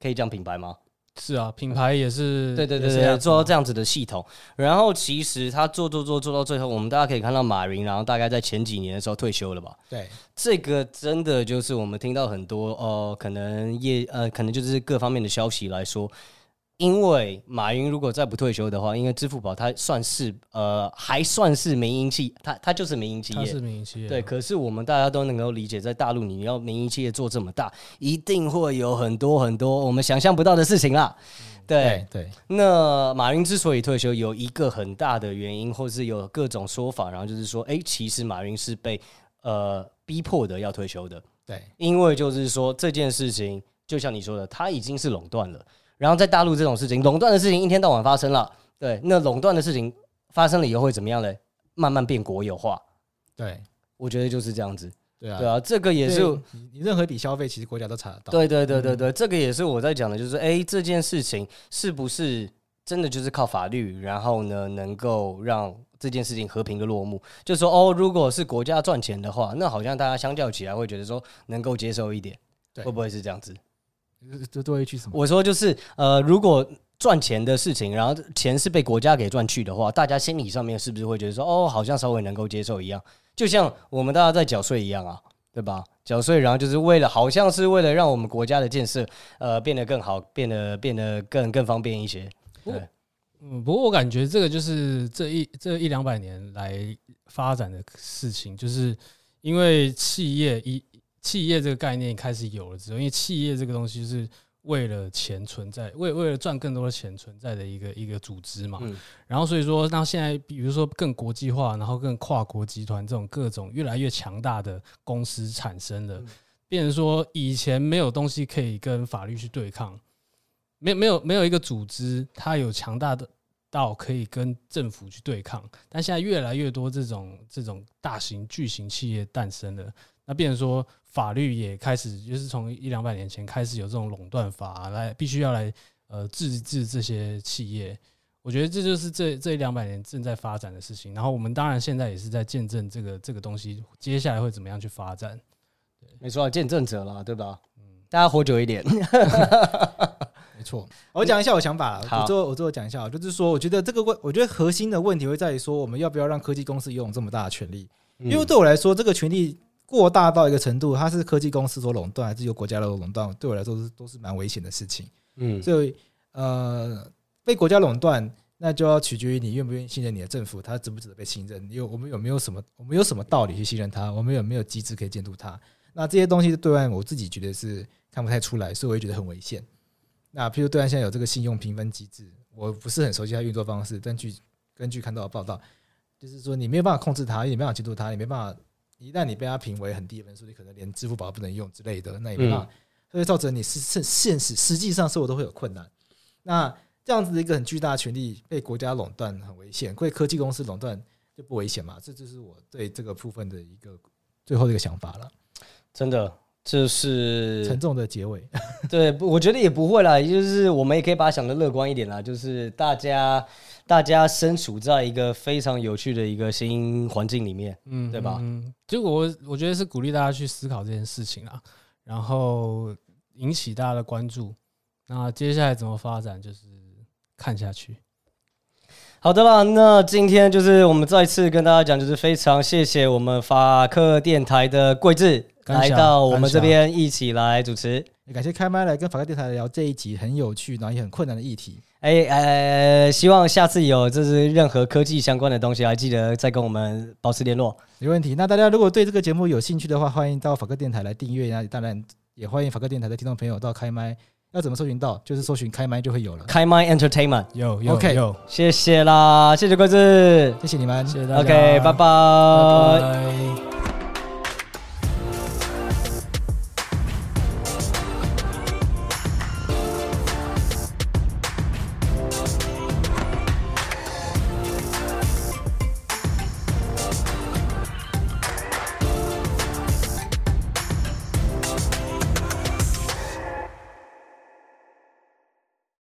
Speaker 2: 可以讲品牌吗？
Speaker 3: 是啊，品牌也是。
Speaker 2: 对对对对，做到这样子的系统，然后其实他做做做做到最后，我们大家可以看到马云，然后大概在前几年的时候退休了吧？
Speaker 4: 对，
Speaker 2: 这个真的就是我们听到很多呃，可能业呃，可能就是各方面的消息来说。因为马云如果再不退休的话，因为支付宝它算是呃还算是民营企业，它它就是民营企业，
Speaker 3: 它是民营企业。
Speaker 2: 对，可是我们大家都能够理解，在大陆你要民营企业做这么大，一定会有很多很多我们想象不到的事情啦。对
Speaker 4: 对，对，
Speaker 2: 那马云之所以退休，有一个很大的原因，或是有各种说法，然后就是说，哎，其实马云是被呃逼迫的要退休的。
Speaker 4: 对，
Speaker 2: 因为就是说这件事情，就像你说的，它已经是垄断了。然后在大陆这种事情，垄断的事情一天到晚发生了。对，那垄断的事情发生了以后会怎么样呢？慢慢变国有化。
Speaker 4: 对，
Speaker 2: 我觉得就是这样子。
Speaker 4: 对啊，
Speaker 2: 对啊，这个也是
Speaker 4: 你你任何一笔消费，其实国家都查得到。
Speaker 2: 对对对对对，这个也是我在讲的，就是哎，这件事情是不是真的就是靠法律，然后呢，能够让这件事情和平的落幕？就说哦，如果是国家赚钱的话，那好像大家相较起来会觉得说能够接受一点，会不会是这样子？
Speaker 4: 这多一句什么？
Speaker 2: 我说就是，呃，如果赚钱的事情，然后钱是被国家给赚去的话，大家心理上面是不是会觉得说，哦，好像稍微能够接受一样？就像我们大家在缴税一样啊，对吧？缴税，然后就是为了，好像是为了让我们国家的建设，呃，变得更好，变得变得更更方便一些。对，
Speaker 3: 嗯，不过我感觉这个就是这一这一两百年来发展的事情，就是因为企业一。企业这个概念开始有了之后，因为企业这个东西是为了钱存在，为为了赚更多的钱存在的一个一个组织嘛。然后所以说，那现在比如说更国际化，然后更跨国集团这种各种越来越强大的公司产生了，变成说以前没有东西可以跟法律去对抗，没没有没有一个组织它有强大的到可以跟政府去对抗，但现在越来越多这种这种大型巨型企业诞生了。那变成说，法律也开始，就是从一两百年前开始有这种垄断法来，必须要来呃制止这些企业。我觉得这就是这这一两百年正在发展的事情。然后我们当然现在也是在见证这个这个东西接下来会怎么样去发展。
Speaker 2: 对，没错，见证者了，对吧？嗯，大家活久一点。[LAUGHS]
Speaker 4: 没错，我讲一下我想法。我最后我最后讲一下，就是说，我觉得这个问，我觉得核心的问题会在于说，我们要不要让科技公司拥有这么大的权利？因为对我来说，这个权利。过大到一个程度，它是科技公司所垄断，还是由国家来垄断？对我来说是都是蛮危险的事情。嗯，所以呃，被国家垄断，那就要取决于你愿不愿意信任你的政府，它值不值得被信任？有我们有没有什么，我们有什么道理去信任它？我们有没有机制可以监督它？那这些东西对外我自己觉得是看不太出来，所以我也觉得很危险。那譬如对岸现在有这个信用评分机制，我不是很熟悉它运作方式，但据根据看到的报道，就是说你没有办法控制它，也没办法监督它，也没办法。一旦你被他评为很低的分数，你可能连支付宝不能用之类的，那也没办法，所以造成你是现现实实际上生活都会有困难。那这样子的一个很巨大的权利被国家垄断，很危险；被科技公司垄断就不危险嘛？这就是我对这个部分的一个最后的一个想法了。
Speaker 2: 真的。就是
Speaker 4: 沉重的结尾。[LAUGHS]
Speaker 2: 对，我觉得也不会啦，就是我们也可以把它想的乐观一点啦，就是大家大家身处在一个非常有趣的一个新环境里面，嗯，对吧？嗯，
Speaker 3: 结果我我觉得是鼓励大家去思考这件事情啊，然后引起大家的关注。那接下来怎么发展，就是看下去。
Speaker 2: 好的啦，那今天就是我们再次跟大家讲，就是非常谢谢我们法克电台的桂智来到我们这边一起来主持，
Speaker 4: 也感谢开麦来跟法客电台聊这一集很有趣，然后也很困难的议题。
Speaker 2: 哎呃，希望下次有就是任何科技相关的东西，还记得再跟我们保持联络。
Speaker 4: 没问题。那大家如果对这个节目有兴趣的话，欢迎到法客电台来订阅。那当然也欢迎法客电台的听众朋友到开麦。要怎么搜寻到？就是搜寻开麦就会有了。
Speaker 2: 开麦 Entertainment
Speaker 3: 有有
Speaker 4: OK
Speaker 3: 有，
Speaker 2: 谢谢啦，谢谢贵智，
Speaker 4: 谢谢你们，谢谢大家。
Speaker 2: OK，拜拜。